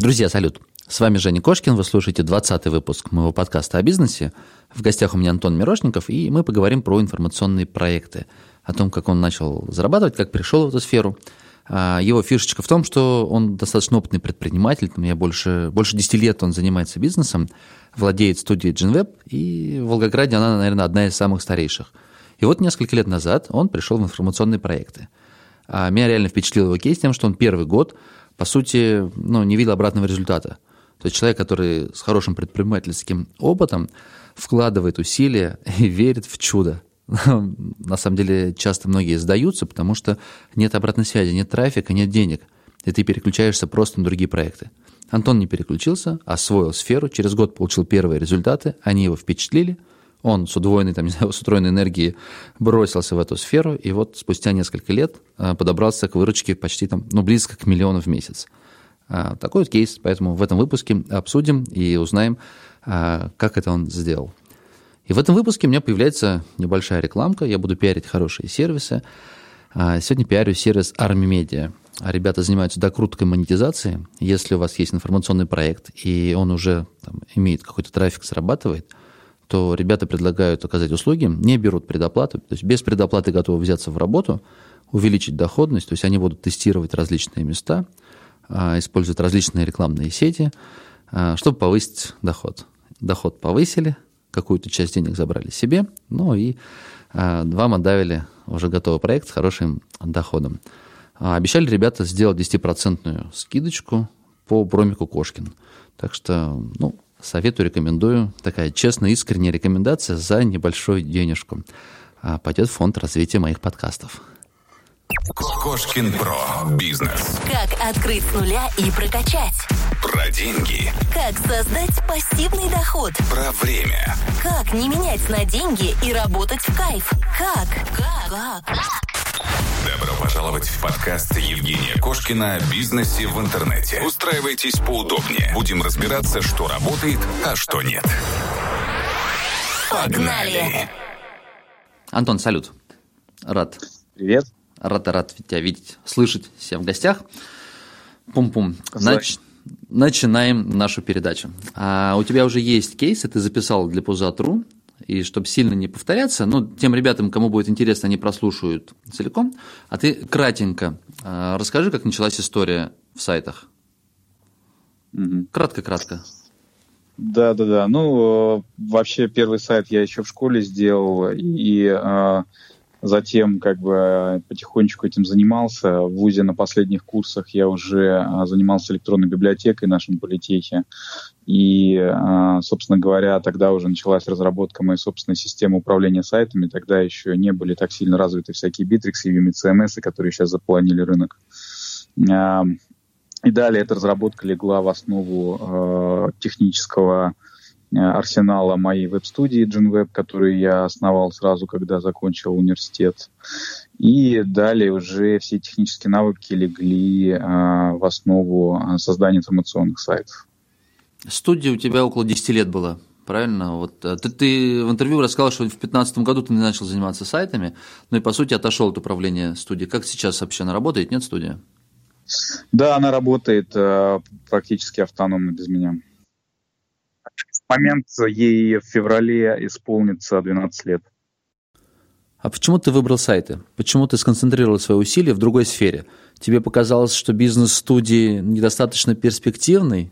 Друзья, салют! С вами Женя Кошкин, вы слушаете 20 выпуск моего подкаста о бизнесе. В гостях у меня Антон Мирошников, и мы поговорим про информационные проекты, о том, как он начал зарабатывать, как пришел в эту сферу. А, его фишечка в том, что он достаточно опытный предприниматель, там я больше, больше 10 лет он занимается бизнесом, владеет студией GenWeb, и в Волгограде она, наверное, одна из самых старейших. И вот несколько лет назад он пришел в информационные проекты. А меня реально впечатлил его кейс тем, что он первый год – по сути, ну, не видел обратного результата. То есть человек, который с хорошим предпринимательским опытом вкладывает усилия и верит в чудо. На самом деле часто многие сдаются, потому что нет обратной связи, нет трафика, нет денег. И ты переключаешься просто на другие проекты. Антон не переключился, освоил сферу, через год получил первые результаты, они его впечатлили – он с удвоенной, там, не знаю, с утроенной энергией бросился в эту сферу, и вот спустя несколько лет э, подобрался к выручке почти там, ну, близко к миллиону в месяц. А, такой вот кейс, поэтому в этом выпуске обсудим и узнаем, а, как это он сделал. И в этом выпуске у меня появляется небольшая рекламка, я буду пиарить хорошие сервисы. А, сегодня пиарю сервис Army Media. Ребята занимаются докруткой монетизации. Если у вас есть информационный проект, и он уже там, имеет какой-то трафик, зарабатывает – то ребята предлагают оказать услуги, не берут предоплату, то есть без предоплаты готовы взяться в работу, увеличить доходность, то есть они будут тестировать различные места, а, использовать различные рекламные сети, а, чтобы повысить доход. Доход повысили, какую-то часть денег забрали себе, ну и а, вам отдавили уже готовый проект с хорошим доходом. Обещали ребята сделать 10% скидочку по промику Кошкин. Так что, ну, Советую, рекомендую. Такая честная, искренняя рекомендация за небольшую денежку. А пойдет в фонд развития моих подкастов. Кошкин Про. Бизнес. Как открыть с нуля и прокачать. Про деньги. Как создать пассивный доход. Про время. Как не менять на деньги и работать в кайф. Как? Как? Как? Добро пожаловать в подкаст Евгения Кошкина о бизнесе в интернете. Устраивайтесь поудобнее. Будем разбираться, что работает, а что нет. Погнали! Антон, салют. Рад. Привет. Рад, рад тебя видеть, слышать себя в гостях. Пум-пум. Нач... Начинаем нашу передачу. А, у тебя уже есть кейсы, ты записал для Пуза.ру и чтобы сильно не повторяться, ну, тем ребятам, кому будет интересно, они прослушают целиком. А ты кратенько э, расскажи, как началась история в сайтах. Кратко-кратко. Да, да, да. Ну, вообще первый сайт я еще в школе сделал, и э, Затем как бы потихонечку этим занимался. В ВУЗе на последних курсах я уже а, занимался электронной библиотекой в нашем политехе. И, а, собственно говоря, тогда уже началась разработка моей собственной системы управления сайтами. Тогда еще не были так сильно развиты всякие и Vimy CMS, которые сейчас заполонили рынок. И далее эта разработка легла в основу технического Э, арсенала моей веб-студии GenWeb, которую я основал сразу, когда закончил университет. И далее уже все технические навыки легли а, в основу а, создания информационных сайтов. Студия у тебя около 10 лет была, правильно? Вот, ты, ты в интервью рассказал, что в 2015 году ты начал заниматься сайтами, ну и по сути отошел от управления студией. Как сейчас вообще она работает? Нет студия? Да, она работает э, практически автономно без меня момент ей в феврале исполнится 12 лет. А почему ты выбрал сайты? Почему ты сконцентрировал свои усилия в другой сфере? Тебе показалось, что бизнес студии недостаточно перспективный?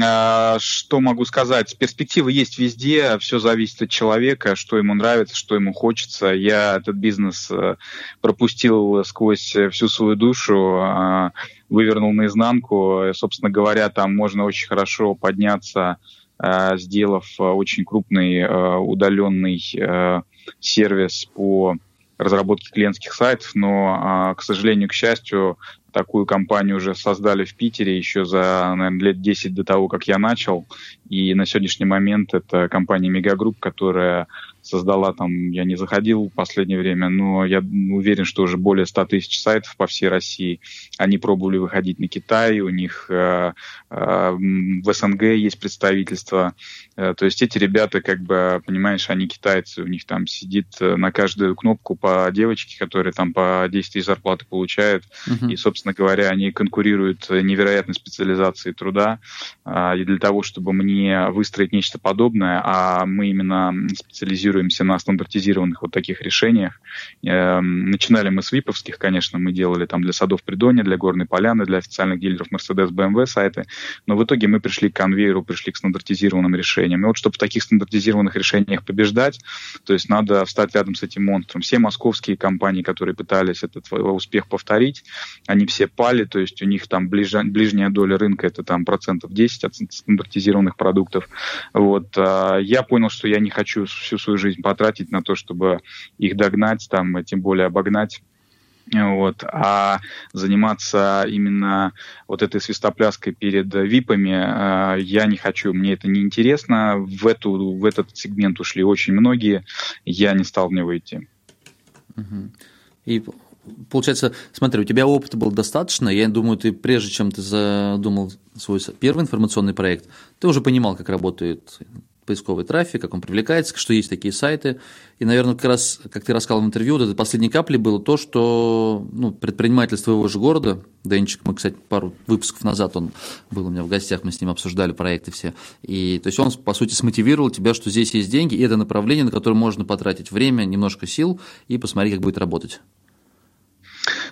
А, что могу сказать? Перспективы есть везде, все зависит от человека, что ему нравится, что ему хочется. Я этот бизнес э, пропустил сквозь всю свою душу, а, вывернул наизнанку. Собственно говоря, там можно очень хорошо подняться, а, сделав очень крупный удаленный сервис по разработке клиентских сайтов, но, к сожалению, к счастью, Такую компанию уже создали в Питере еще за, наверное, лет 10 до того, как я начал. И на сегодняшний момент это компания Мегагрупп, которая создала там, я не заходил в последнее время, но я уверен, что уже более 100 тысяч сайтов по всей России. Они пробовали выходить на Китай, у них э, э, в СНГ есть представительство. Э, то есть эти ребята, как бы, понимаешь, они китайцы, у них там сидит э, на каждую кнопку по девочке, которая там по 10 тысяч зарплаты получает. Uh-huh. И, собственно, собственно говоря, они конкурируют невероятной специализацией труда. А, и для того, чтобы мне выстроить нечто подобное, а мы именно специализируемся на стандартизированных вот таких решениях. Эм, начинали мы с виповских, конечно, мы делали там для садов Придоня, для Горной Поляны, для официальных дилеров Mercedes, BMW сайты, но в итоге мы пришли к конвейеру, пришли к стандартизированным решениям. И вот чтобы в таких стандартизированных решениях побеждать, то есть надо встать рядом с этим монстром. Все московские компании, которые пытались этот успех повторить, они все пали, то есть у них там ближ... ближняя доля рынка это там процентов 10 от стандартизированных продуктов. Вот. А я понял, что я не хочу всю свою жизнь потратить на то, чтобы их догнать, там, тем более обогнать вот, а заниматься именно вот этой свистопляской перед випами э, я не хочу, мне это не интересно. В, эту, в этот сегмент ушли очень многие, я не стал в него идти. И получается, смотри, у тебя опыта было достаточно. Я думаю, ты прежде чем ты задумал свой первый информационный проект, ты уже понимал, как работает поисковый трафик, как он привлекается, что есть такие сайты. И, наверное, как раз, как ты рассказал в интервью, вот этой последней каплей было то, что ну, предприниматель твоего же города, Денчик, мы, кстати, пару выпусков назад он был у меня в гостях, мы с ним обсуждали проекты все. И то есть он, по сути, смотивировал тебя, что здесь есть деньги, и это направление, на которое можно потратить время, немножко сил и посмотреть, как будет работать.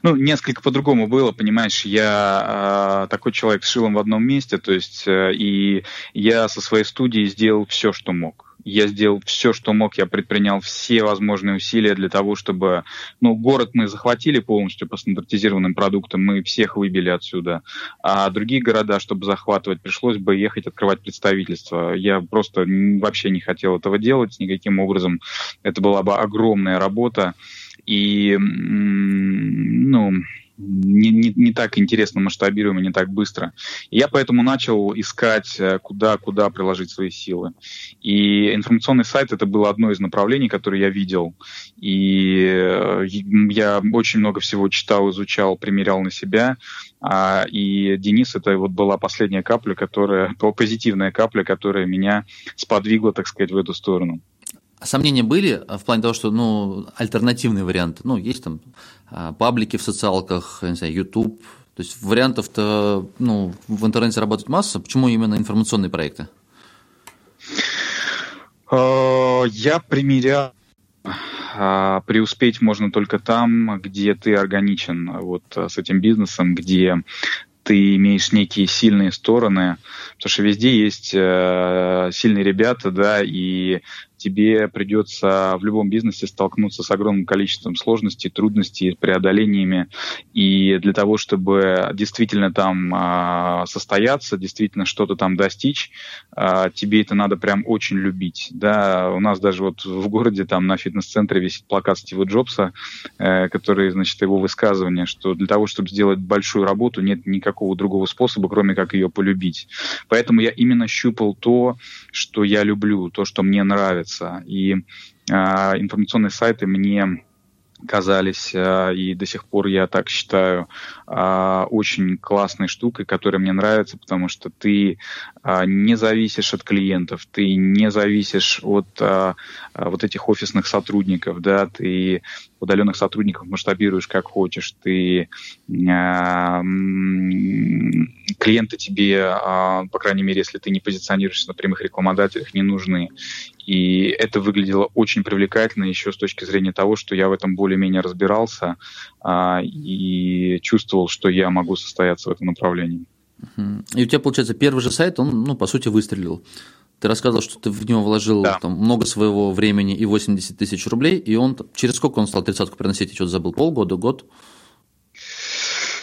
Ну, несколько по-другому было, понимаешь, я э, такой человек с шилом в одном месте, то есть, э, и я со своей студией сделал все, что мог. Я сделал все, что мог, я предпринял все возможные усилия для того, чтобы... Ну, город мы захватили полностью по стандартизированным продуктам, мы всех выбили отсюда. А другие города, чтобы захватывать, пришлось бы ехать открывать представительство. Я просто вообще не хотел этого делать никаким образом. Это была бы огромная работа и ну, не, не, не так интересно масштабируемо, не так быстро. И я поэтому начал искать, э, куда, куда приложить свои силы. И информационный сайт это было одно из направлений, которое я видел. И э, я очень много всего читал, изучал, примерял на себя. А, и Денис это вот была последняя капля, которая, позитивная капля, которая меня сподвигла, так сказать, в эту сторону. А сомнения были в плане того, что ну, альтернативные варианты, ну, есть там а, паблики в социалках, не знаю, YouTube, то есть вариантов-то ну, в интернете работать масса, почему именно информационные проекты? А, я примерял преуспеть можно только там, где ты органичен вот с этим бизнесом, где ты имеешь некие сильные стороны, потому что везде есть э, сильные ребята, да, и тебе придется в любом бизнесе столкнуться с огромным количеством сложностей, трудностей, преодолениями. И для того, чтобы действительно там а, состояться, действительно что-то там достичь, а, тебе это надо прям очень любить. Да, у нас даже вот в городе там на фитнес-центре висит плакат Стива Джобса, э, который, значит, его высказывание, что для того, чтобы сделать большую работу, нет никакого другого способа, кроме как ее полюбить. Поэтому я именно щупал то, что я люблю, то, что мне нравится нравится. И э, информационные сайты мне казались, э, и до сих пор я так считаю, э, очень классной штукой, которая мне нравится, потому что ты не зависишь от клиентов, ты не зависишь от вот этих офисных сотрудников, да, ты удаленных сотрудников масштабируешь как хочешь, ты клиенты тебе, по крайней мере, если ты не позиционируешься на прямых рекламодателях, не нужны. И это выглядело очень привлекательно еще с точки зрения того, что я в этом более-менее разбирался а, и чувствовал, что я могу состояться в этом направлении. И у тебя, получается, первый же сайт, он, ну, по сути, выстрелил. Ты рассказывал, что ты в него вложил да. там, много своего времени и 80 тысяч рублей, и он через сколько он стал тридцатку приносить? Я что-то забыл, полгода, год?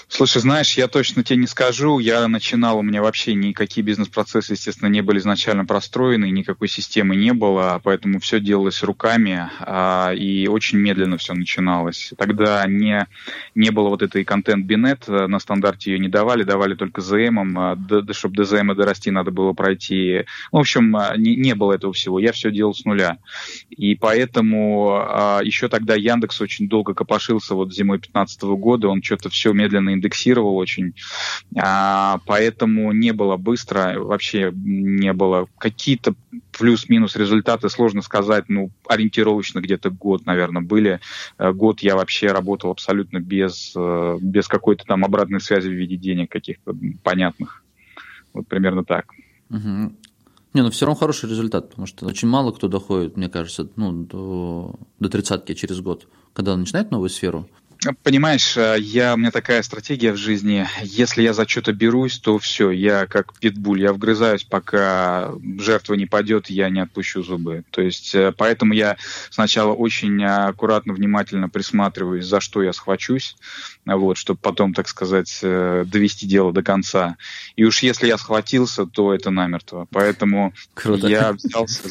Слушай, знаешь, я точно тебе не скажу. Я начинал, у меня вообще никакие бизнес-процессы, естественно, не были изначально простроены, никакой системы не было, поэтому все делалось руками, а, и очень медленно все начиналось. Тогда не, не было вот этой контент-бинет, на стандарте ее не давали, давали только ZM, а, да, чтобы до ZM дорасти, надо было пройти. В общем, а, не, не было этого всего. Я все делал с нуля. И поэтому а, еще тогда Яндекс очень долго копошился вот зимой 2015 года, он что-то все медленно индексировал очень, а, поэтому не было быстро, вообще не было. Какие-то плюс-минус результаты сложно сказать, ну, ориентировочно где-то год, наверное, были. Э, год я вообще работал абсолютно без, э, без какой-то там обратной связи в виде денег каких-то понятных. Вот примерно так. Угу. Не, ну все равно хороший результат, потому что очень мало кто доходит, мне кажется, ну, до, до тридцатки через год, когда начинает новую сферу. Понимаешь, э, я, у меня такая стратегия в жизни. Если я за что-то берусь, то все, я как питбуль, я вгрызаюсь, пока жертва не падет, я не отпущу зубы. То есть, э, поэтому я сначала очень аккуратно, внимательно присматриваюсь, за что я схвачусь, вот, чтобы потом, так сказать, э, довести дело до конца. И уж если я схватился, то это намертво. Поэтому Круто. я взялся...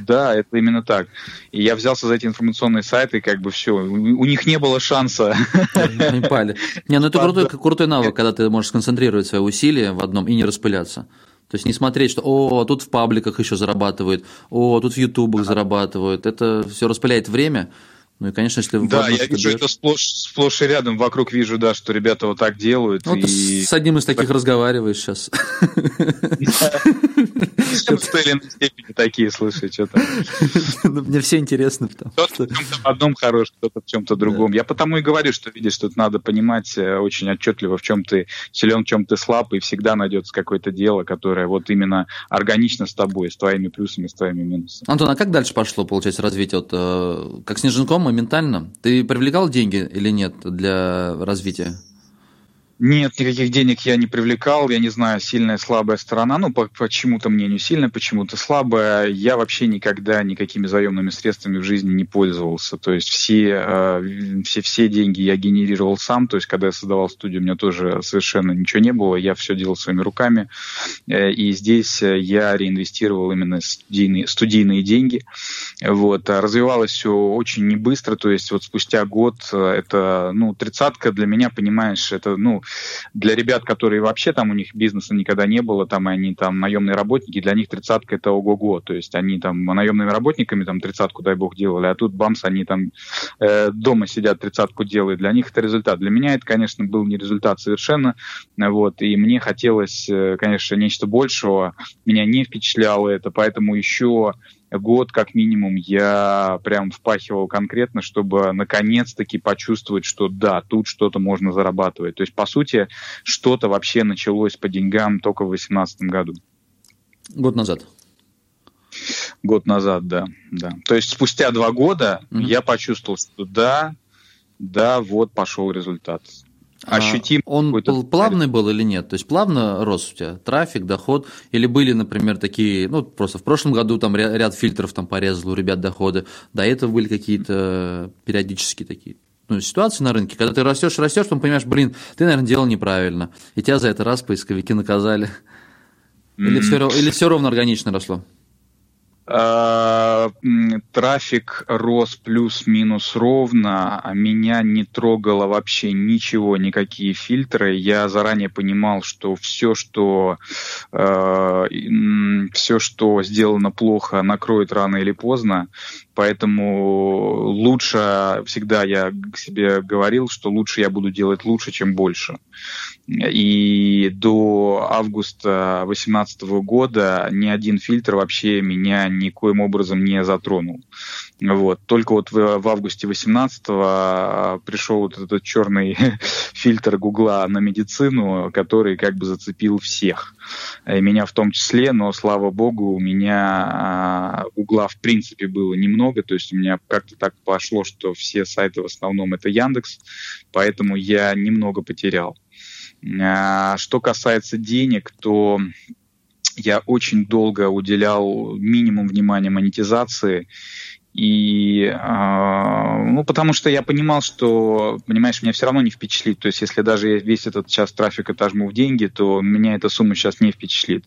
Да, это именно так. И я взялся за эти информационные сайты, и как бы все. У них не было шанса. Не пали. Не, ну это крутой, крутой навык, когда ты можешь сконцентрировать свои усилия в одном и не распыляться. То есть не смотреть, что о, тут в пабликах еще зарабатывают, о, тут в ютубах зарабатывают. Это все распыляет время, ну и, конечно, если Да, я вижу берешь... это сплошь, сплошь и рядом. Вокруг вижу, да, что ребята вот так делают. Ну, и... с одним из таких так... разговариваешь сейчас. Или иной степени такие, слушай, что там. Ну, мне все интересно. Кто-то в одном хорош, кто-то в чем-то другом. Я потому и говорю, что, видишь, тут надо понимать э, очень отчетливо, в чем ты силен, в чем ты слаб, и всегда найдется какое-то дело, которое вот именно органично с тобой, с твоими плюсами, с твоими минусами. Антон, а как дальше пошло, получается, развитие? Вот, э, как снежинком моментально. Ты привлекал деньги или нет для развития? Нет, никаких денег я не привлекал, я не знаю, сильная, слабая сторона, ну, по, по чему-то мнению сильная, почему-то слабая. Я вообще никогда никакими заемными средствами в жизни не пользовался. То есть все, э, все, все деньги я генерировал сам, то есть когда я создавал студию, у меня тоже совершенно ничего не было, я все делал своими руками. Э, и здесь э, я реинвестировал именно студийные, студийные деньги. Вот. А развивалось все очень небыстро, то есть вот спустя год э, это, ну, тридцатка для меня, понимаешь, это, ну, для ребят, которые вообще там у них бизнеса никогда не было, там и они там наемные работники, для них тридцатка это ого-го, то есть они там наемными работниками там тридцатку, дай бог, делали, а тут бамс, они там э, дома сидят, тридцатку делают, для них это результат. Для меня это, конечно, был не результат совершенно, вот, и мне хотелось, э, конечно, нечто большего, меня не впечатляло это, поэтому еще год как минимум я прям впахивал конкретно, чтобы наконец-таки почувствовать, что да, тут что-то можно зарабатывать. То есть, по сути, что-то вообще началось по деньгам только в 2018 году. Год назад. Год назад, да, да. То есть спустя два года mm-hmm. я почувствовал, что да, да, вот пошел результат. А ощутим. А он плавный был или нет? То есть плавно рос у тебя трафик, доход? Или были, например, такие, ну, просто в прошлом году там ряд фильтров там порезал у ребят доходы, до этого были какие-то периодические такие ну, ситуации на рынке, когда ты растешь, растешь, потом понимаешь, блин, ты, наверное, делал неправильно, и тебя за это раз поисковики наказали. Или, mm-hmm. все, или все ровно органично росло? Э, трафик рос плюс-минус ровно, а меня не трогало вообще ничего, никакие фильтры. Я заранее понимал, что все, что э, все, что сделано плохо, накроет рано или поздно. Поэтому лучше всегда я себе говорил, что лучше я буду делать лучше, чем больше. И до августа 2018 года ни один фильтр вообще меня никоим образом не затронул. Вот. Только вот в, в августе 18 пришел вот этот черный фильтр Гугла на медицину, который как бы зацепил всех. И меня в том числе, но слава богу, у меня Гугла в принципе было немного, то есть у меня как-то так пошло, что все сайты в основном это Яндекс, поэтому я немного потерял. А, что касается денег, то я очень долго уделял минимум внимания монетизации и, э, ну, потому что я понимал, что, понимаешь, меня все равно не впечатлит. То есть, если даже весь этот час трафика отожму в деньги, то меня эта сумма сейчас не впечатлит.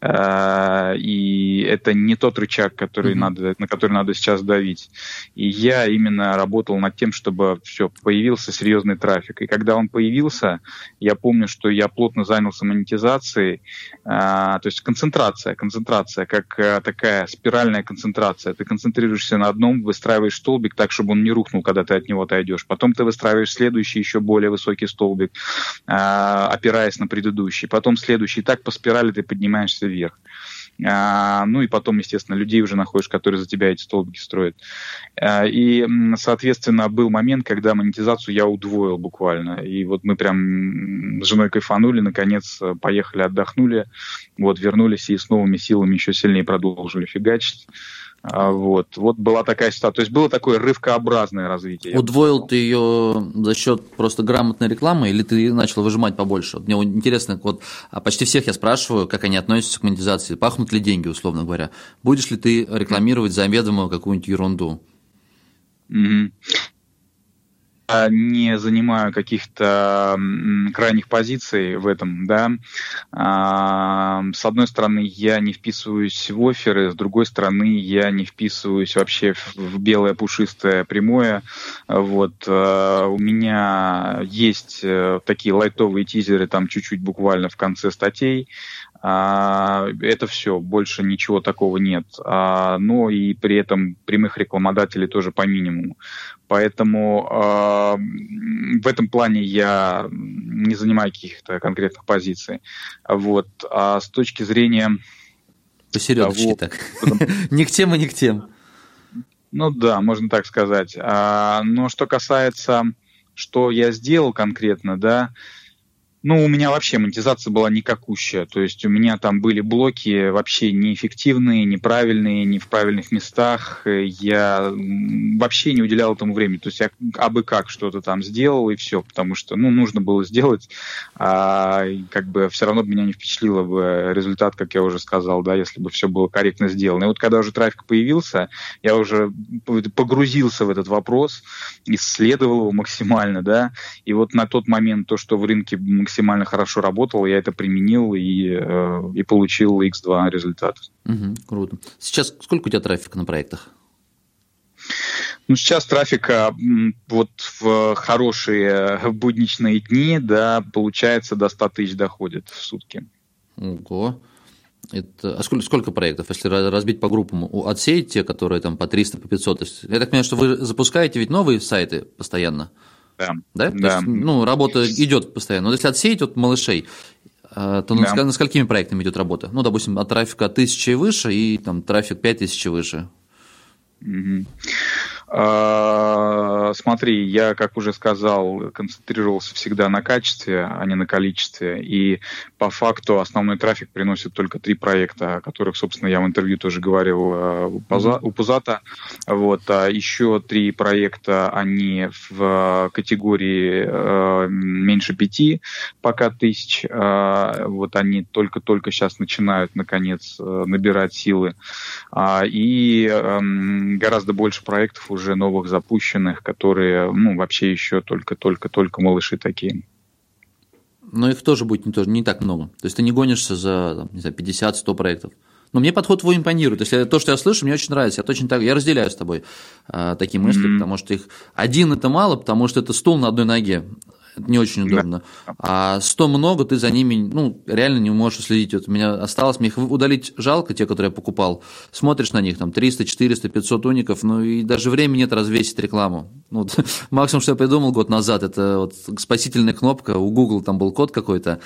Э, и это не тот рычаг, который mm-hmm. надо, на который надо сейчас давить. И я именно работал над тем, чтобы все, появился серьезный трафик. И когда он появился, я помню, что я плотно занялся монетизацией. Э, то есть, концентрация, концентрация, как э, такая спиральная концентрация. Ты концентрируешься на одном выстраиваешь столбик так, чтобы он не рухнул, когда ты от него отойдешь. Потом ты выстраиваешь следующий, еще более высокий столбик, а, опираясь на предыдущий. Потом следующий. И так по спирали ты поднимаешься вверх. А, ну и потом, естественно, людей уже находишь, которые за тебя эти столбики строят. А, и, соответственно, был момент, когда монетизацию я удвоил буквально. И вот мы прям с женой кайфанули, наконец поехали, отдохнули, вот вернулись и с новыми силами еще сильнее продолжили фигачить. А, вот. вот была такая ситуация. То есть было такое рывкообразное развитие. Удвоил ты ее за счет просто грамотной рекламы или ты начал выжимать побольше? Мне интересно, вот а почти всех я спрашиваю, как они относятся к монетизации. Пахнут ли деньги, условно говоря? Будешь ли ты рекламировать заведомо какую-нибудь ерунду? Mm-hmm не занимаю каких-то крайних позиций в этом, да. А, с одной стороны, я не вписываюсь в оферы, с другой стороны, я не вписываюсь вообще в белое пушистое прямое. Вот. А, у меня есть э, такие лайтовые тизеры, там чуть-чуть буквально в конце статей, а, это все, больше ничего такого нет. А, но и при этом прямых рекламодателей тоже по минимуму. Поэтому а, в этом плане я не занимаю каких-то конкретных позиций. Вот. А с точки зрения... Посередочке так. ни к тем и ни к тем. Ну да, можно так сказать. Но что касается, что я сделал конкретно, да, ну, у меня вообще монетизация была никакущая. То есть у меня там были блоки вообще неэффективные, неправильные, не в правильных местах. Я вообще не уделял этому времени. То есть я абы как что-то там сделал, и все. Потому что, ну, нужно было сделать. А как бы все равно меня не впечатлило бы результат, как я уже сказал, да, если бы все было корректно сделано. И вот когда уже трафик появился, я уже погрузился в этот вопрос, исследовал его максимально, да. И вот на тот момент то, что в рынке хорошо работал, я это применил и, э, и получил X2 результат. Угу, круто. Сейчас сколько у тебя трафика на проектах? Ну, сейчас трафика вот в хорошие будничные дни, да, получается до 100 тысяч доходит в сутки. Ого. Это, а сколько, сколько проектов, если разбить по группам? Отсеять те, которые там по 300, по 500? То есть, я так понимаю, что вы запускаете ведь новые сайты постоянно? Да. Да? да. есть, ну, работа идет постоянно. Но если отсеять от малышей, э, то да. на сколькими проектами идет работа? Ну, допустим, от трафика 1000 и выше и там трафик 5000 и выше. Угу. А, смотри, я, как уже сказал, концентрировался всегда на качестве, а не на количестве. И по факту основной трафик приносит только три проекта, о которых, собственно, я в интервью тоже говорил а, у Пузата. Вот. А еще три проекта, они в категории а, меньше пяти пока тысяч. Вот они только-только сейчас начинают, наконец, набирать силы. И гораздо больше проектов уже уже новых запущенных, которые, ну, вообще еще только-только-только малыши такие. Но их тоже будет не, тоже, не так много. То есть ты не гонишься за, не знаю, 50-100 проектов. Но мне подход твой импонирует. Если то, что я слышу, мне очень нравится. Я точно так, я разделяю с тобой а, такие мысли, mm-hmm. потому что их один это мало, потому что это стул на одной ноге не очень удобно. Да. А 100 много, ты за ними, ну, реально не можешь следить. Вот у меня осталось, мне их удалить жалко, те, которые я покупал. Смотришь на них, там, 300, 400, 500 уников, ну, и даже времени нет развесить рекламу. Ну, вот, максимум, что я придумал год назад, это вот спасительная кнопка, у Google там был код какой-то,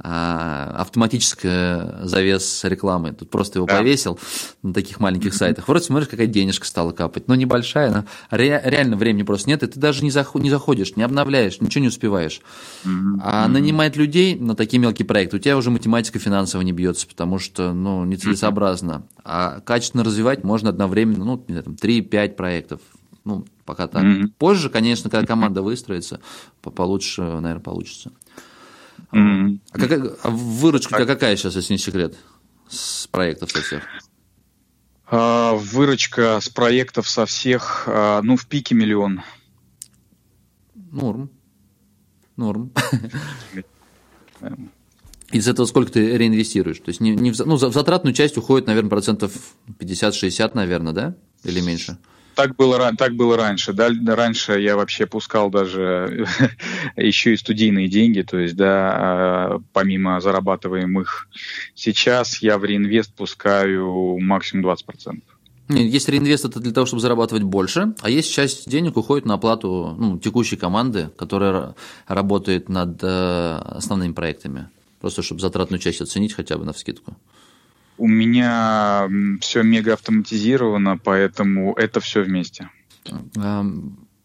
автоматическая завес рекламы. Тут просто его да. повесил на таких маленьких сайтах. Вроде смотришь, какая денежка стала капать. Но небольшая, но ре- реально времени просто нет, и ты даже не, зах- не заходишь, не обновляешь, ничего не успеваешь. А нанимать людей на такие мелкие проекты, у тебя уже математика финансовая не бьется, потому что ну, нецелесообразно. А качественно развивать можно одновременно, ну, не знаю, там, 3-5 проектов. Ну, пока так. Позже, конечно, когда команда выстроится, получше, наверное, получится. Mm-hmm. А, какая, а выручка так. какая сейчас, если не секрет, с проектов со всех? А, выручка с проектов со всех, а, ну, в пике миллион. Норм. Норм. Из этого сколько ты реинвестируешь? То есть не, не в, ну, в затратную часть уходит, наверное, процентов 50-60, наверное, да? Или меньше? Так было, так было раньше. Да, раньше я вообще пускал даже еще и студийные деньги, то есть, да, а, помимо зарабатываемых. Сейчас я в реинвест пускаю максимум 20%. Есть реинвест это для того, чтобы зарабатывать больше, а есть часть денег уходит на оплату ну, текущей команды, которая работает над э, основными проектами. Просто чтобы затратную часть оценить хотя бы на вскидку. У меня все мега автоматизировано, поэтому это все вместе.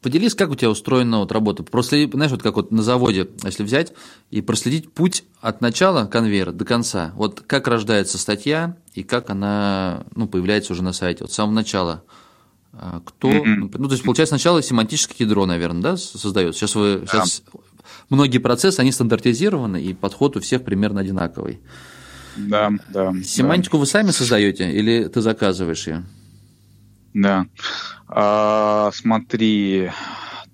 Поделись, как у тебя устроена вот работа. Проследи, знаешь, вот как вот на заводе, если взять и проследить путь от начала конвейера до конца. Вот как рождается статья и как она ну, появляется уже на сайте. Вот с самого начала. А, кто, ну, то есть, получается, сначала семантическое ядро, наверное, да, создается. Сейчас вы, да. сейчас многие процессы, они стандартизированы, и подход у всех примерно одинаковый. Да, да. Семантику да. вы сами создаете или ты заказываешь ее? Да. А, смотри,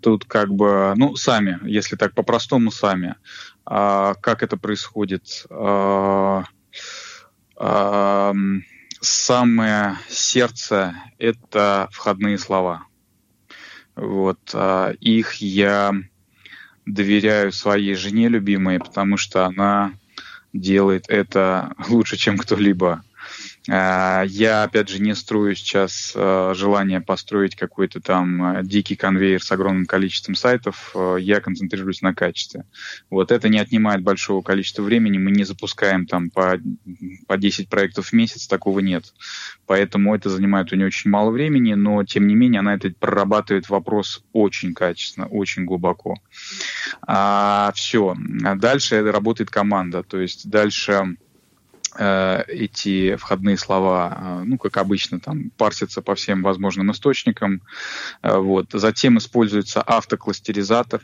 тут как бы, ну, сами, если так по-простому, сами. А, как это происходит? А, а, самое сердце – это входные слова. Вот, а, их я доверяю своей жене любимой, потому что она делает это лучше, чем кто-либо. А, я, опять же, не строю сейчас а, желание построить какой-то там а, дикий конвейер с огромным количеством сайтов. Я концентрируюсь на качестве. Вот это не отнимает большого количества времени. Мы не запускаем там по, по 10 проектов в месяц, такого нет. Поэтому это занимает у нее очень мало времени, но тем не менее она это прорабатывает вопрос очень качественно, очень глубоко. А, все. Дальше работает команда. То есть дальше Э, эти входные слова, э, ну, как обычно, там парсятся по всем возможным источникам. Э, вот. Затем используется автокластеризатор.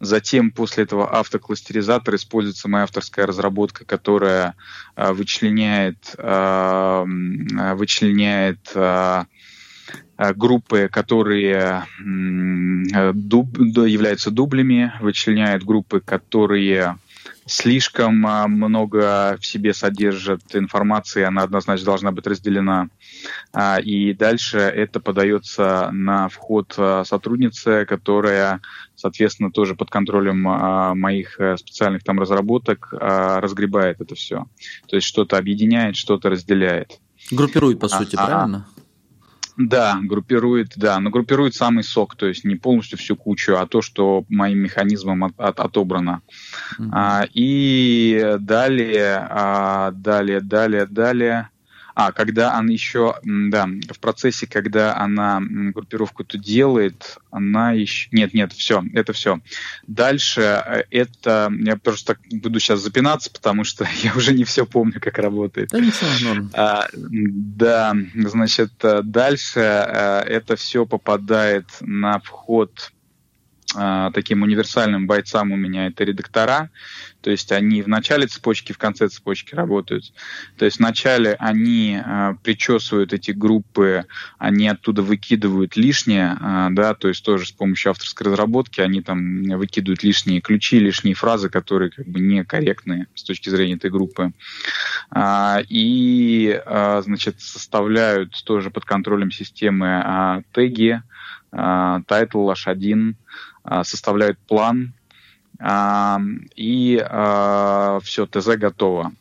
Затем после этого автокластеризатора используется моя авторская разработка, которая вычленяет, вычленяет группы, которые дуб, являются дублями, вычленяет группы, которые слишком а, много в себе содержит информации, она однозначно должна быть разделена. А, и дальше это подается на вход а, сотрудницы, которая, соответственно, тоже под контролем моих э, специальных там разработок разгребает это все. То есть что-то объединяет, что-то разделяет. Группирует, по сути, а, правильно? Да, группирует, да, но группирует самый сок, то есть не полностью всю кучу, а то, что моим механизмом от, от, отобрано. Mm-hmm. А, и далее, а, далее, далее, далее. А, когда она еще, да, в процессе, когда она группировку эту делает, она еще... Нет, нет, все, это все. Дальше э, это... Я просто так буду сейчас запинаться, потому что я уже не все помню, как работает. Да, ничего, а, да, значит, э, дальше э, это все попадает на вход таким универсальным бойцам у меня это редактора, то есть они в начале цепочки, в конце цепочки работают. То есть вначале они э, причесывают эти группы, они оттуда выкидывают лишнее, э, да, то есть тоже с помощью авторской разработки они там выкидывают лишние ключи, лишние фразы, которые как бы некорректные с точки зрения этой группы. А, и, а, значит, составляют тоже под контролем системы а, теги, а, title, h1, а, составляют план, а, и все, ТЗ готово.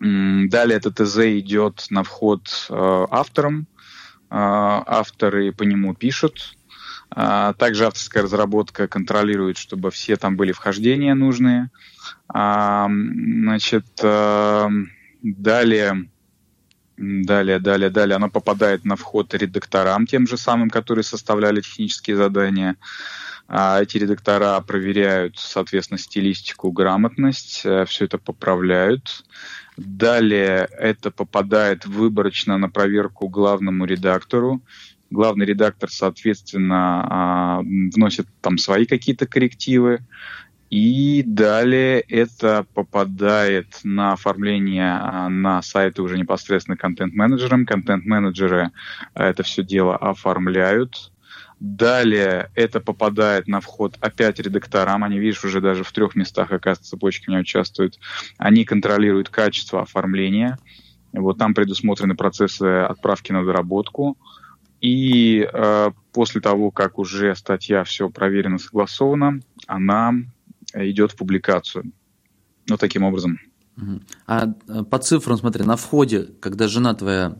Далее это ТЗ идет на вход авторам, авторы по нему пишут, также авторская разработка контролирует, чтобы все там были вхождения нужные. Значит, далее Далее, далее, далее. Оно попадает на вход редакторам, тем же самым, которые составляли технические задания. А эти редактора проверяют, соответственно, стилистику, грамотность, э, все это поправляют. Далее это попадает выборочно на проверку главному редактору. Главный редактор, соответственно, а, вносит там свои какие-то коррективы. И далее это попадает на оформление а, на сайты уже непосредственно контент-менеджерам. Контент-менеджеры это все дело оформляют. Далее это попадает на вход опять редакторам. Они, видишь, уже даже в трех местах, оказывается, цепочки меня участвуют. Они контролируют качество оформления. Вот там предусмотрены процессы отправки на доработку. И э, после того, как уже статья все проверена, согласована, она идет в публикацию. Вот таким образом. А э, по цифрам, смотри, на входе, когда жена твоя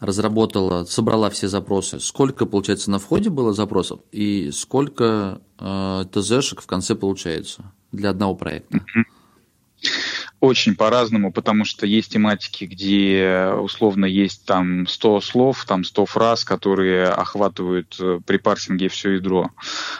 разработала, собрала все запросы, сколько, получается, на входе было запросов и сколько э, ТЗшек в конце получается для одного проекта? Очень по-разному, потому что есть тематики, где условно есть там 100 слов, там 100 фраз, которые охватывают э, при парсинге все ядро.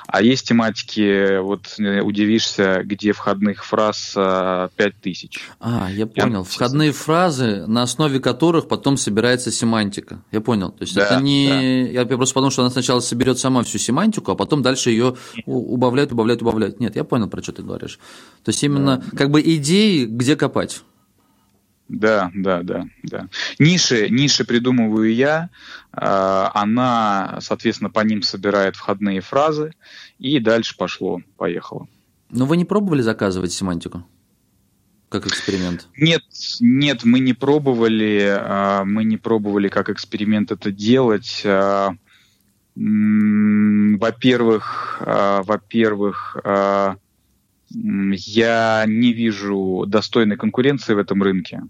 А есть тематики, вот э, удивишься, где входных фраз 5000. Э, а, я понял. Я... Входные фразы, на основе которых потом собирается семантика. Я понял. То есть да, это не... Да. Я просто подумал, что она сначала соберет сама всю семантику, а потом дальше ее убавляет, убавляет, убавляет. Нет, я понял, про что ты говоришь. То есть именно да. как бы идеи, где где копать. Да, да, да, да. Ниши, ниши придумываю я, а, она, соответственно, по ним собирает входные фразы, и дальше пошло, поехало. Но вы не пробовали заказывать семантику? Как эксперимент? Нет, нет, мы не пробовали, а, мы не пробовали как эксперимент это делать. А, во-первых, во-первых, я не вижу достойной конкуренции в этом рынке.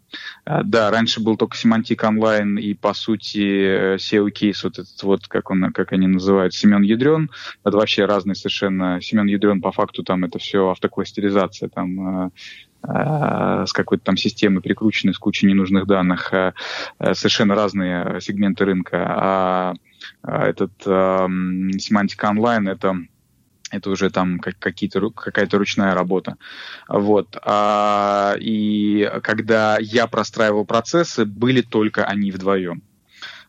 А, да, раньше был только Semantic Online и, по сути, SEO кейс, вот этот вот, как, он, как они называют, Семен Ядрен. Это вообще разные совершенно. Семен Ядрен, по факту, там это все автокластеризация, там а, а, с какой-то там системой прикрученной, с кучей ненужных данных. Совершенно разные сегменты рынка. А этот Semantic Online — это это уже там какие-то, какая-то ручная работа. Вот. А, и когда я простраивал процессы, были только они вдвоем.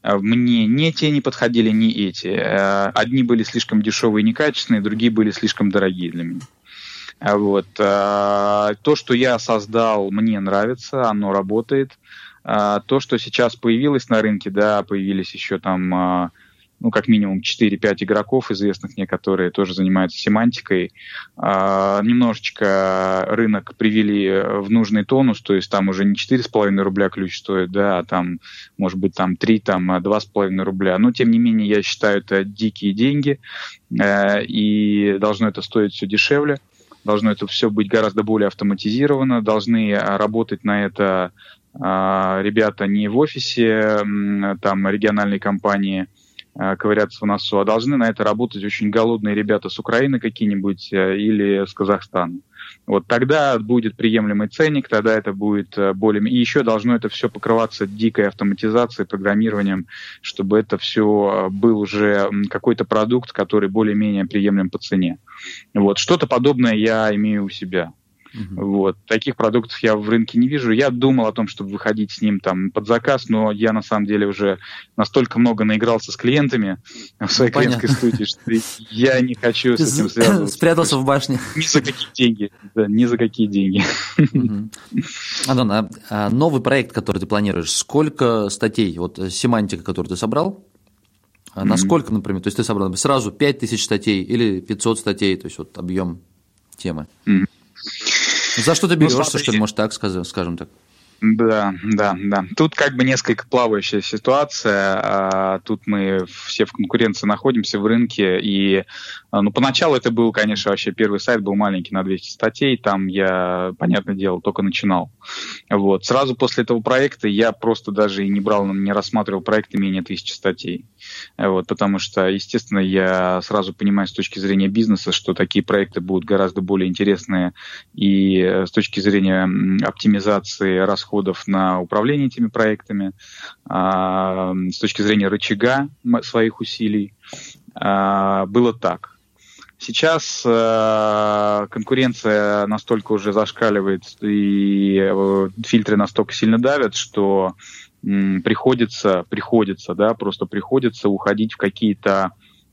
А, мне ни те не подходили, ни эти. А, одни были слишком дешевые и некачественные, другие были слишком дорогие для меня. Вот. То, что я создал, мне нравится, оно работает. То, что сейчас появилось на рынке, да, появились еще там ну, как минимум 4-5 игроков известных мне, которые тоже занимаются семантикой. А, немножечко рынок привели в нужный тонус, то есть там уже не 4,5 рубля ключ стоит, да, а там, может быть, там 3, там 2,5 рубля. Но, тем не менее, я считаю, это дикие деньги, э, и должно это стоить все дешевле, должно это все быть гораздо более автоматизировано, должны работать на это а, ребята не в офисе там региональной компании, Э, ковыряться в носу, а должны на это работать очень голодные ребята с Украины какие-нибудь э, или с Казахстана. Вот тогда будет приемлемый ценник, тогда это будет э, более... И еще должно это все покрываться дикой автоматизацией, программированием, чтобы это все был уже какой-то продукт, который более-менее приемлем по цене. Вот. Что-то подобное я имею у себя. Uh-huh. Вот. Таких продуктов я в рынке не вижу. Я думал о том, чтобы выходить с ним там под заказ, но я на самом деле уже настолько много наигрался с клиентами в своей ну, клиентской студии, что я не хочу с этим связываться. Спрятался в башне. Ни за какие деньги. Да, ни за какие деньги. Uh-huh. Антон, а, а новый проект, который ты планируешь, сколько статей, вот э, семантика, которую ты собрал, а насколько, например, то есть ты собрал сразу 5000 статей или 500 статей, то есть вот объем темы? Mm-hmm. За что ты ну, берешься, ну, что ли, может так скажем так? Да, да, да. Тут как бы несколько плавающая ситуация. А, тут мы все в конкуренции находимся в рынке. И ну, поначалу это был, конечно, вообще первый сайт был маленький на 200 статей. Там я, понятное дело, только начинал. Вот. Сразу после этого проекта я просто даже и не брал, не рассматривал проекты менее тысячи статей. Вот, потому что, естественно, я сразу понимаю с точки зрения бизнеса, что такие проекты будут гораздо более интересные и э, с точки зрения оптимизации расходов на управление этими проектами, а, с точки зрения рычага своих усилий. А, было так. Сейчас э, конкуренция настолько уже зашкаливает и э, фильтры настолько сильно давят, что приходится, приходится, да, просто приходится уходить в какие-то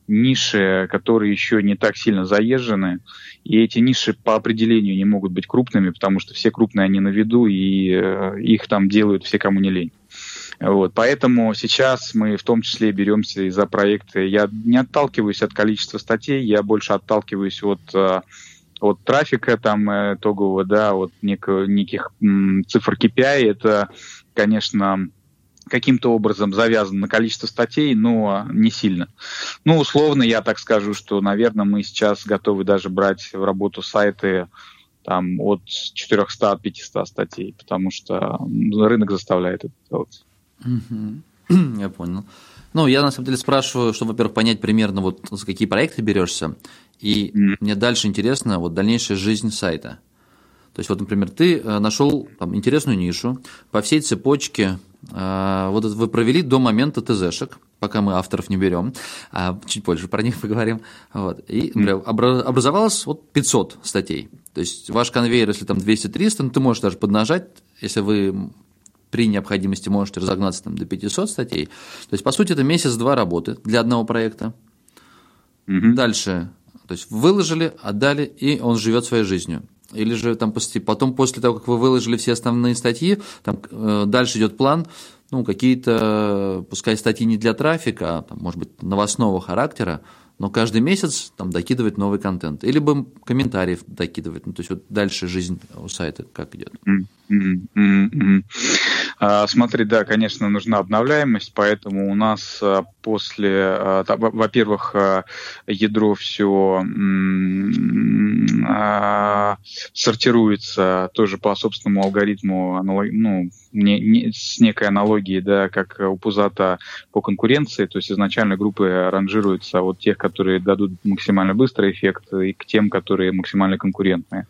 ниши, которые еще не так сильно заезжены, и эти ниши по определению не могут быть крупными, потому что все крупные они на виду, и э, их там делают все, кому не лень. Вот, поэтому сейчас мы в том числе беремся за проекты. Я не отталкиваюсь от количества статей, я больше отталкиваюсь от э, от трафика там э, итогового, да, от неких, неких цифр KPI. Это, конечно, каким-то образом завязан на количество статей, но не сильно. Ну, условно, я так скажу, что, наверное, мы сейчас готовы даже брать в работу сайты там, от 400-500 статей, потому что рынок заставляет это делать. Угу. Я понял. Ну, я на самом деле спрашиваю, чтобы, во-первых, понять примерно, вот за какие проекты берешься, и mm. мне дальше интересно вот дальнейшая жизнь сайта. То есть, вот, например, ты э, нашел там, интересную нишу, по всей цепочке э, вот вы провели до момента ТЗшек, пока мы авторов не берем, а чуть позже про них поговорим. Вот, и например, образовалось вот 500 статей. То есть ваш конвейер, если там 200-300, ну, ты можешь даже поднажать, если вы при необходимости можете разогнаться там, до 500 статей. То есть, по сути, это месяц-два работы для одного проекта. Угу. Дальше, то есть выложили, отдали, и он живет своей жизнью. Или же там потом, после того, как вы выложили все основные статьи, там э, дальше идет план, ну, какие-то, пускай статьи не для трафика, а, там, может быть, новостного характера, но каждый месяц там докидывать новый контент. Или бы комментариев докидывать. Ну, то есть вот дальше жизнь у сайта как идет. А, смотри, да, конечно, нужна обновляемость, поэтому у нас а, после, а, во-первых, ядро все сортируется тоже по собственному алгоритму, ну, не, не, с некой аналогией, да, как у Пузата по конкуренции, то есть изначально группы ранжируются от тех, которые дадут максимально быстрый эффект, и к тем, которые максимально конкурентные.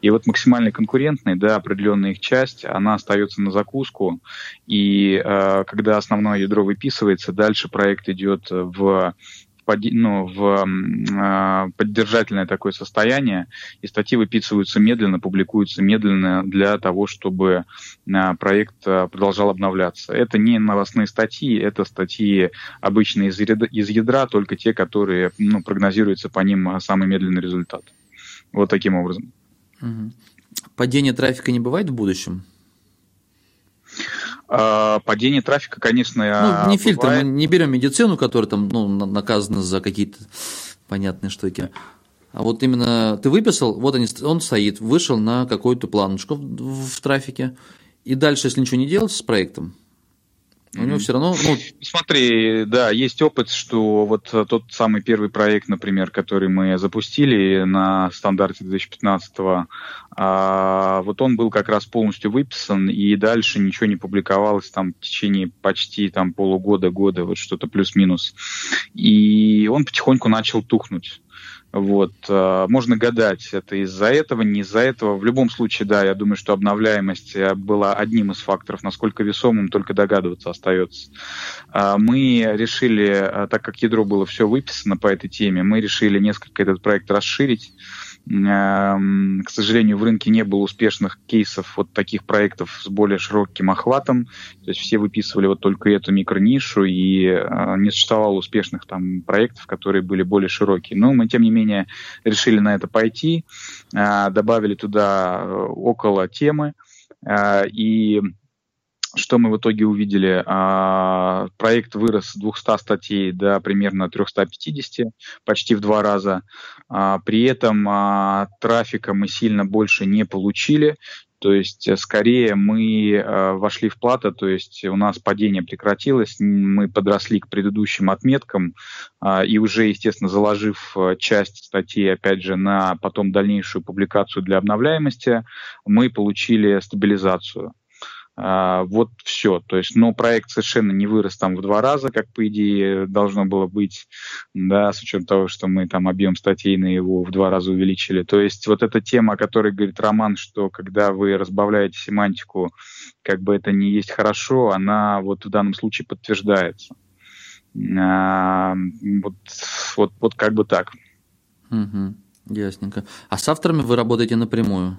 И вот максимально конкурентные, да, определенная их часть, она остается на закуску, и э, когда основное ядро выписывается, дальше проект идет в ну, в э, поддержательное такое состояние, и статьи выписываются медленно, публикуются медленно для того, чтобы э, проект э, продолжал обновляться. Это не новостные статьи, это статьи обычные из из ядра только те, которые ну, прогнозируется по ним самый медленный результат. Вот таким образом. Падение трафика не бывает в будущем? А, падение трафика, конечно, Ну, не бывает. фильтр, мы не берем медицину, которая там ну, наказана за какие-то понятные штуки. А вот именно ты выписал, вот он стоит, вышел на какую-то планочку в, в трафике, и дальше, если ничего не делать с проектом, у него все равно... Ну... Смотри, да, есть опыт, что вот тот самый первый проект, например, который мы запустили на стандарте 2015-го, а, вот он был как раз полностью выписан, и дальше ничего не публиковалось там в течение почти там полугода, года, вот что-то плюс-минус. И он потихоньку начал тухнуть. Вот. А, можно гадать, это из-за этого, не из-за этого. В любом случае, да, я думаю, что обновляемость э, была одним из факторов. Насколько весомым, только догадываться остается. А, мы решили, а, так как ядро было все выписано по этой теме, мы решили несколько этот проект расширить к сожалению, в рынке не было успешных кейсов вот таких проектов с более широким охватом. То есть все выписывали вот только эту микронишу, и э, не существовало успешных там проектов, которые были более широкие. Но мы, тем не менее, решили на это пойти, э, добавили туда э, около темы, и что мы в итоге увидели? А, проект вырос с 200 статей до примерно 350, почти в два раза. А, при этом а, трафика мы сильно больше не получили, то есть э, скорее мы э, вошли в плата, то есть у нас падение прекратилось, мы подросли к предыдущим отметкам э, и уже, естественно, заложив э, часть статей, опять же, на потом дальнейшую публикацию для обновляемости, мы получили стабилизацию. А, вот все. То есть, но проект совершенно не вырос там в два раза, как по идее должно было быть, да, с учетом того, что мы там объем статей на его в два раза увеличили. То есть вот эта тема, о которой говорит Роман, что когда вы разбавляете семантику, как бы это не есть хорошо, она вот в данном случае подтверждается. А, вот, вот, вот как бы так. Угу, ясненько. А с авторами вы работаете напрямую?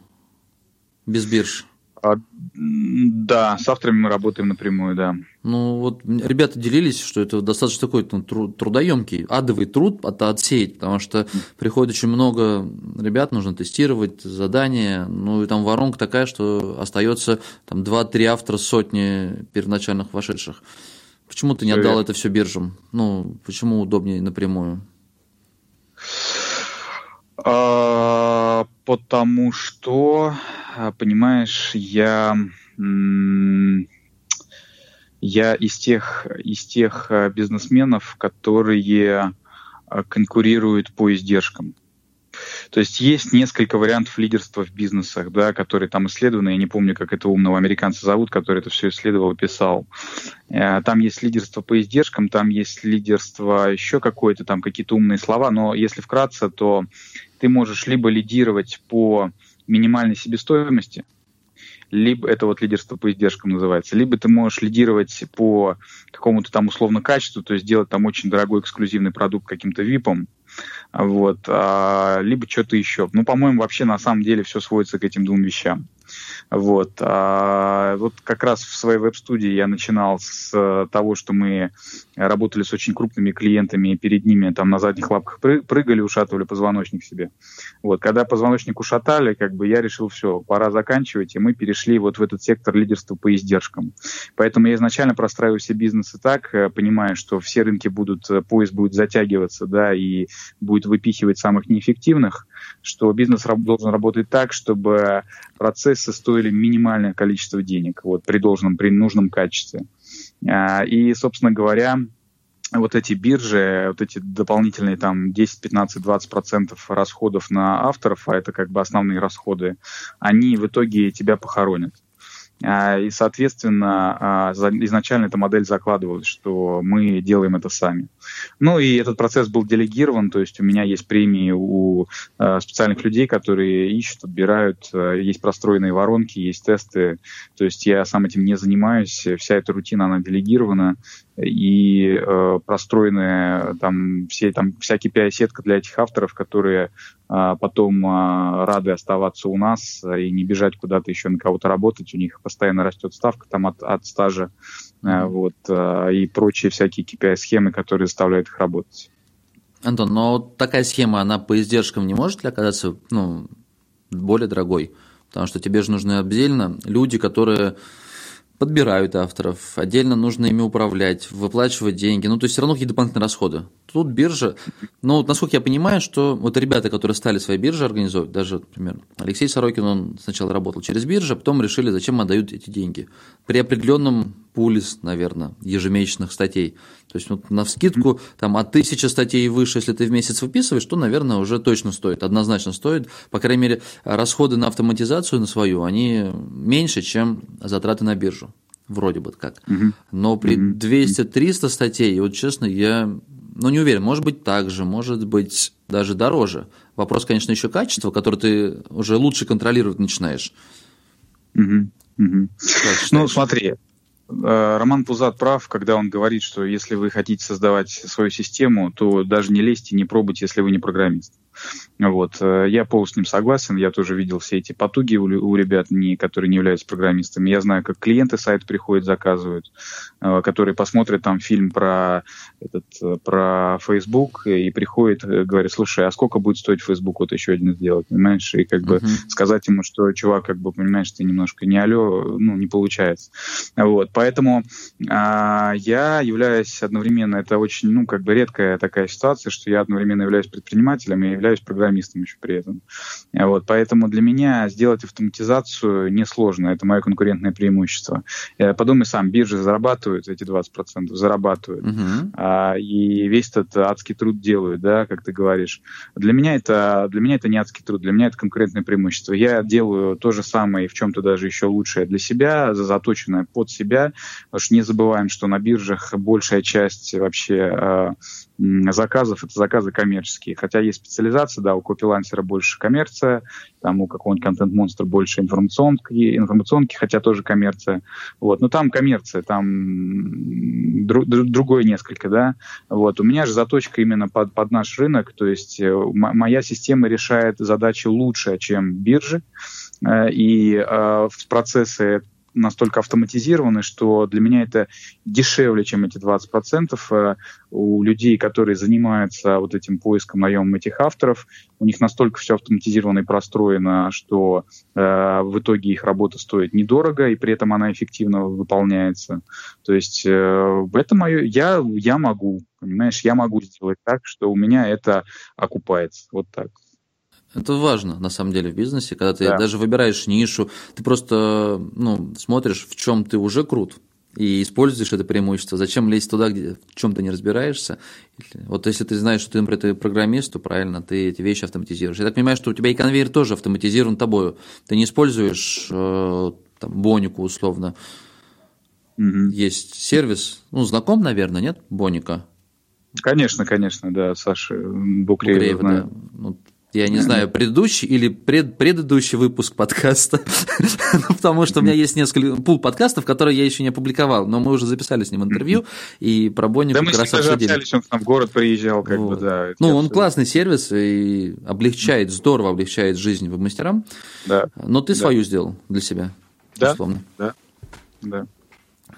Без бирж? А, да, с авторами мы работаем напрямую, да. Ну вот ребята делились, что это достаточно такой ну, трудоемкий, адовый труд это отсеять, потому что приходит очень много ребят, нужно тестировать задания, ну и там воронка такая, что остается там 2-3 автора сотни первоначальных вошедших. Почему ты не отдал Привет. это все биржам? Ну, почему удобнее напрямую? А, потому что понимаешь, я, я из тех, из тех а, бизнесменов, которые а, конкурируют по издержкам. То есть есть несколько вариантов лидерства в бизнесах, да, которые там исследованы. Я не помню, как этого умного американца зовут, который это все исследовал и писал. Э, там есть лидерство по издержкам, там есть лидерство еще какое-то, там какие-то умные слова. Но если вкратце, то ты можешь либо лидировать по минимальной себестоимости, либо это вот лидерство по издержкам называется, либо ты можешь лидировать по какому-то там условно качеству, то есть делать там очень дорогой эксклюзивный продукт каким-то випом, вот, а, либо что-то еще. Ну, по-моему, вообще на самом деле все сводится к этим двум вещам. Вот. А вот как раз в своей веб-студии я начинал с того, что мы работали с очень крупными клиентами, и перед ними там на задних лапках прыгали, ушатывали позвоночник себе. Вот. Когда позвоночник ушатали, как бы я решил, все, пора заканчивать, и мы перешли вот в этот сектор лидерства по издержкам. Поэтому я изначально простраиваю все бизнесы так, э, понимая, что все рынки будут, э, поезд будет затягиваться, да, и будет выпихивать самых неэффективных, что бизнес должен работать так, чтобы процессы минимальное количество денег вот, при должном, при нужном качестве. А, и, собственно говоря, вот эти биржи, вот эти дополнительные там 10, 15, 20 процентов расходов на авторов, а это как бы основные расходы, они в итоге тебя похоронят. А, и, соответственно, а, изначально эта модель закладывалась, что мы делаем это сами. Ну и этот процесс был делегирован, то есть у меня есть премии у а, специальных людей, которые ищут, отбирают, есть простроенные воронки, есть тесты, то есть я сам этим не занимаюсь, вся эта рутина, она делегирована, и э, простроены там все там вся KPI-сетка для этих авторов, которые э, потом э, рады оставаться у нас и не бежать куда-то еще на кого-то работать. У них постоянно растет ставка там от, от стажа э, вот, э, и прочие всякие KPI-схемы, которые заставляют их работать. Антон, но такая схема, она по издержкам не может ли оказаться ну, более дорогой? Потому что тебе же нужны отдельно люди, которые подбирают авторов, отдельно нужно ими управлять, выплачивать деньги, ну, то есть все равно какие-то дополнительные расходы. Тут биржа, ну, вот насколько я понимаю, что вот ребята, которые стали свои биржи организовывать, даже, например, Алексей Сорокин, он сначала работал через биржу, а потом решили, зачем отдают эти деньги. При определенном пуле, наверное, ежемесячных статей. То есть вот на вскидку там от тысячи статей и выше, если ты в месяц выписываешь, то, наверное, уже точно стоит, однозначно стоит. По крайней мере, расходы на автоматизацию на свою, они меньше, чем затраты на биржу. Вроде бы как. Но при 200-300 статей, вот честно, я ну, не уверен, может быть так же, может быть даже дороже. Вопрос, конечно, еще качества, которое ты уже лучше контролировать начинаешь. Угу, угу. Ну, смотри, Роман Пузат прав, когда он говорит, что если вы хотите создавать свою систему, то даже не лезьте, не пробуйте, если вы не программист. Вот. Э, я полностью с ним согласен, я тоже видел все эти потуги у, у ребят, не, которые не являются программистами. Я знаю, как клиенты сайт приходят, заказывают, э, которые посмотрят там фильм про, этот, про Facebook и приходит, говорит, слушай, а сколько будет стоить Facebook вот еще один сделать, понимаешь? И как uh-huh. бы сказать ему, что, чувак, как бы, понимаешь, ты немножко не алё, ну, не получается. Вот. Поэтому а, я являюсь одновременно, это очень, ну, как бы редкая такая ситуация, что я одновременно являюсь предпринимателем и являюсь программистом еще при этом. Вот. Поэтому для меня сделать автоматизацию несложно, это мое конкурентное преимущество. Я подумай сам, биржи зарабатывают эти 20%, зарабатывают. Uh-huh. А, и весь этот адский труд делают, да, как ты говоришь. Для меня это, для меня это не адский труд, для меня это конкурентное преимущество. Я делаю то же самое и в чем-то даже еще лучшее для себя, заточенное под себя, потому что не забываем, что на биржах большая часть вообще э, заказов это заказы коммерческие. Хотя есть специализация, да, у копилансера больше коммерция, там у какого-нибудь контент-монстра больше информационки, информационки, хотя тоже коммерция. Вот. Но там коммерция, там дру, другое несколько, да. Вот. У меня же заточка именно под, под наш рынок, то есть э, моя система решает задачи лучше, чем биржи, э, и э, процессы настолько автоматизированы, что для меня это дешевле, чем эти 20%. Э, у людей, которые занимаются вот этим поиском, наемом этих авторов, у них настолько все автоматизировано и простроено, что э, в итоге их работа стоит недорого, и при этом она эффективно выполняется. То есть э, это мое... Я, я могу, понимаешь, я могу сделать так, что у меня это окупается. Вот так. Это важно, на самом деле, в бизнесе, когда ты да. даже выбираешь нишу, ты просто ну, смотришь, в чем ты уже крут, и используешь это преимущество. Зачем лезть туда, где в чем ты не разбираешься? Вот если ты знаешь, что ты, например, ты программист, то правильно, ты эти вещи автоматизируешь. Я так понимаю, что у тебя и конвейер тоже автоматизирован тобою. Ты не используешь э, там, Бонику условно. Угу. Есть сервис, ну, знаком, наверное, нет, Боника? Конечно, конечно, да, Саша Буклеев. Буклеев да. Ну, я не знаю, предыдущий или пред, предыдущий выпуск подкаста, ну, потому что у меня есть несколько пул подкастов, которые я еще не опубликовал, но мы уже записали с ним интервью, и про Бонику да как раз обсудили. общались, он в город приезжал, как вот. бы, да. Ну, он классный сервис и облегчает, здорово облегчает жизнь веб-мастерам, да. но ты да. свою сделал для себя, да. условно. Да, да.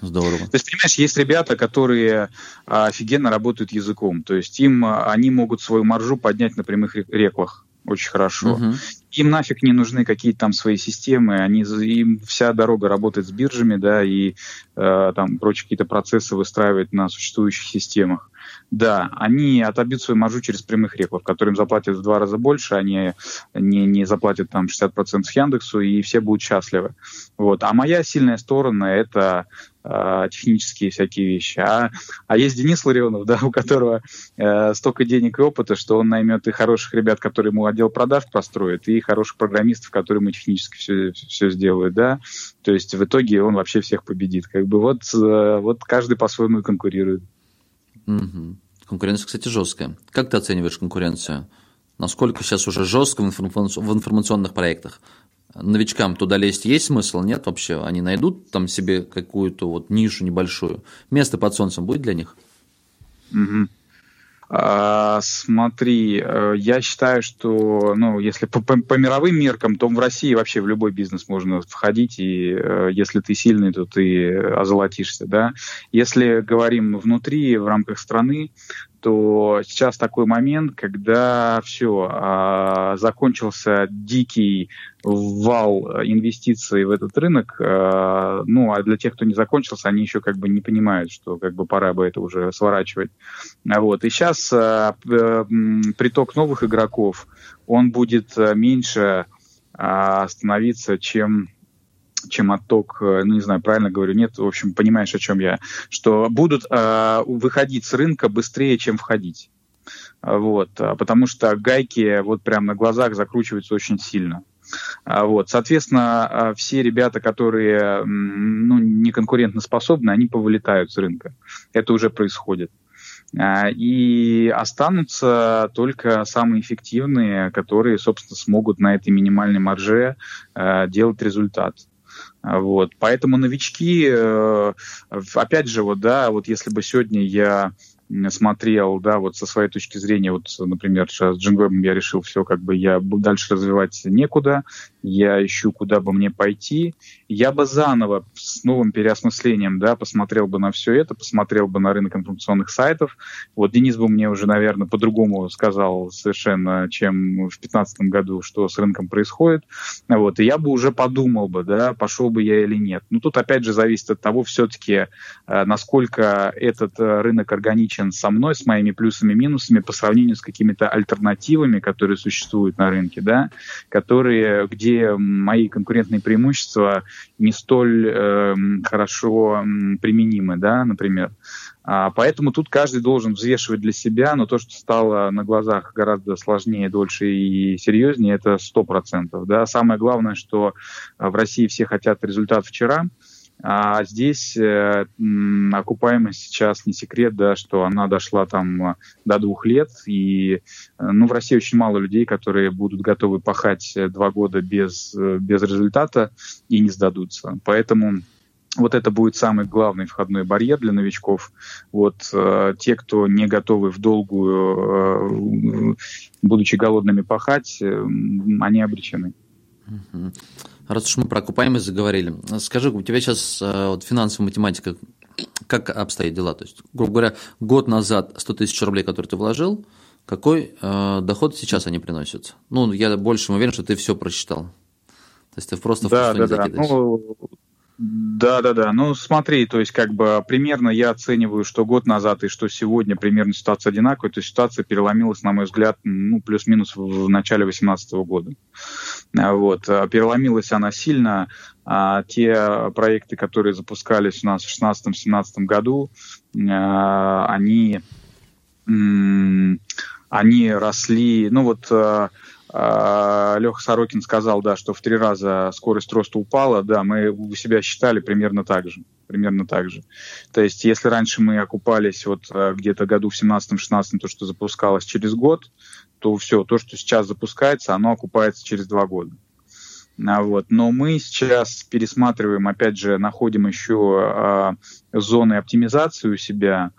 Здорово. То есть, понимаешь, есть ребята, которые а, офигенно работают языком. То есть им а, они могут свою маржу поднять на прямых реклах очень хорошо. Угу. Им нафиг не нужны какие-то там свои системы, они, им вся дорога работает с биржами, да, и э, там прочие какие-то процессы выстраивать на существующих системах. Да, они отобьют свою маржу через прямых реклов, которым заплатят в два раза больше, они не, не заплатят там 60% Яндексу, и все будут счастливы. Вот. А моя сильная сторона — это э, технические всякие вещи. А, а есть Денис Ларионов, да, у которого э, столько денег и опыта, что он наймет и хороших ребят, которые ему отдел продаж построят, и хороших программистов, которые ему технически все, все сделают, да. То есть в итоге он вообще всех победит. Как бы вот, э, вот каждый по-своему конкурирует. Угу. Конкуренция, кстати, жесткая. Как ты оцениваешь конкуренцию? Насколько сейчас уже жестко в, информационных проектах? Новичкам туда лезть есть смысл? Нет вообще? Они найдут там себе какую-то вот нишу небольшую? Место под солнцем будет для них? Угу. А, смотри, э, я считаю, что, ну, если по, по, по мировым меркам, то в России вообще в любой бизнес можно входить, и э, если ты сильный, то ты озолотишься, да. Если говорим внутри, в рамках страны, то сейчас такой момент, когда все, а, закончился дикий вал инвестиций в этот рынок, а, ну, а для тех, кто не закончился, они еще как бы не понимают, что как бы пора бы это уже сворачивать. Вот. И сейчас а, приток новых игроков, он будет меньше становиться, чем чем отток, э, ну не знаю, правильно говорю, нет, в общем, понимаешь, о чем я, что будут э, выходить с рынка быстрее, чем входить. Вот, а, потому что гайки вот прямо на глазах закручиваются очень сильно. А, вот, соответственно, а, все ребята, которые ну, не конкурентоспособны, они повылетают с рынка. Это уже происходит. И останутся только самые эффективные, которые, собственно, смогут на этой минимальной марже делать результат. Вот. Поэтому новички, э, опять же, вот, да, вот если бы сегодня я смотрел, да, вот со своей точки зрения, вот, например, с Джингвебом я решил все, как бы я дальше развивать некуда, я ищу, куда бы мне пойти, я бы заново с новым переосмыслением, да, посмотрел бы на все это, посмотрел бы на рынок информационных сайтов. Вот Денис бы мне уже, наверное, по-другому сказал совершенно, чем в 2015 году, что с рынком происходит. Вот, и я бы уже подумал бы, да, пошел бы я или нет. Но тут опять же зависит от того все-таки, э, насколько этот э, рынок органичен со мной, с моими плюсами и минусами по сравнению с какими-то альтернативами, которые существуют на рынке, да, которые, где мои конкурентные преимущества не столь э, хорошо применимы, да, например. А, поэтому тут каждый должен взвешивать для себя, но то, что стало на глазах гораздо сложнее, дольше и серьезнее, это сто процентов. Да. Самое главное, что в России все хотят результат вчера, а здесь э, окупаемость сейчас не секрет, да, что она дошла там э, до двух лет. И э, ну, в России очень мало людей, которые будут готовы пахать э, два года без, без результата и не сдадутся. Поэтому вот это будет самый главный входной барьер для новичков. Вот э, те, кто не готовы в долгую, э, будучи голодными пахать, э, они обречены. Uh-huh. Раз уж мы про окупаемость заговорили, скажи, у тебя сейчас э, вот, финансовая математика, как обстоят дела? То есть, грубо говоря, год назад 100 тысяч рублей, которые ты вложил, какой э, доход сейчас они приносят? Ну, я больше уверен, что ты все прочитал. То есть ты просто да, в да, да. Ну, да, да, да. Ну, смотри, то есть как бы примерно я оцениваю, что год назад и что сегодня примерно ситуация одинаковая. То есть ситуация переломилась, на мой взгляд, ну, плюс-минус в начале 2018 года. А вот. А переломилась она сильно А те проекты, которые запускались у нас в 2016-2017 году, а, они, они росли, ну вот Леха Сорокин сказал, да, что в три раза скорость роста упала, да, мы у себя считали примерно так же примерно так же. То есть, если раньше мы окупались вот где-то году в 17-16, то, что запускалось через год, то все, то, что сейчас запускается, оно окупается через два года. А вот. Но мы сейчас пересматриваем, опять же, находим еще э, зоны оптимизации у себя,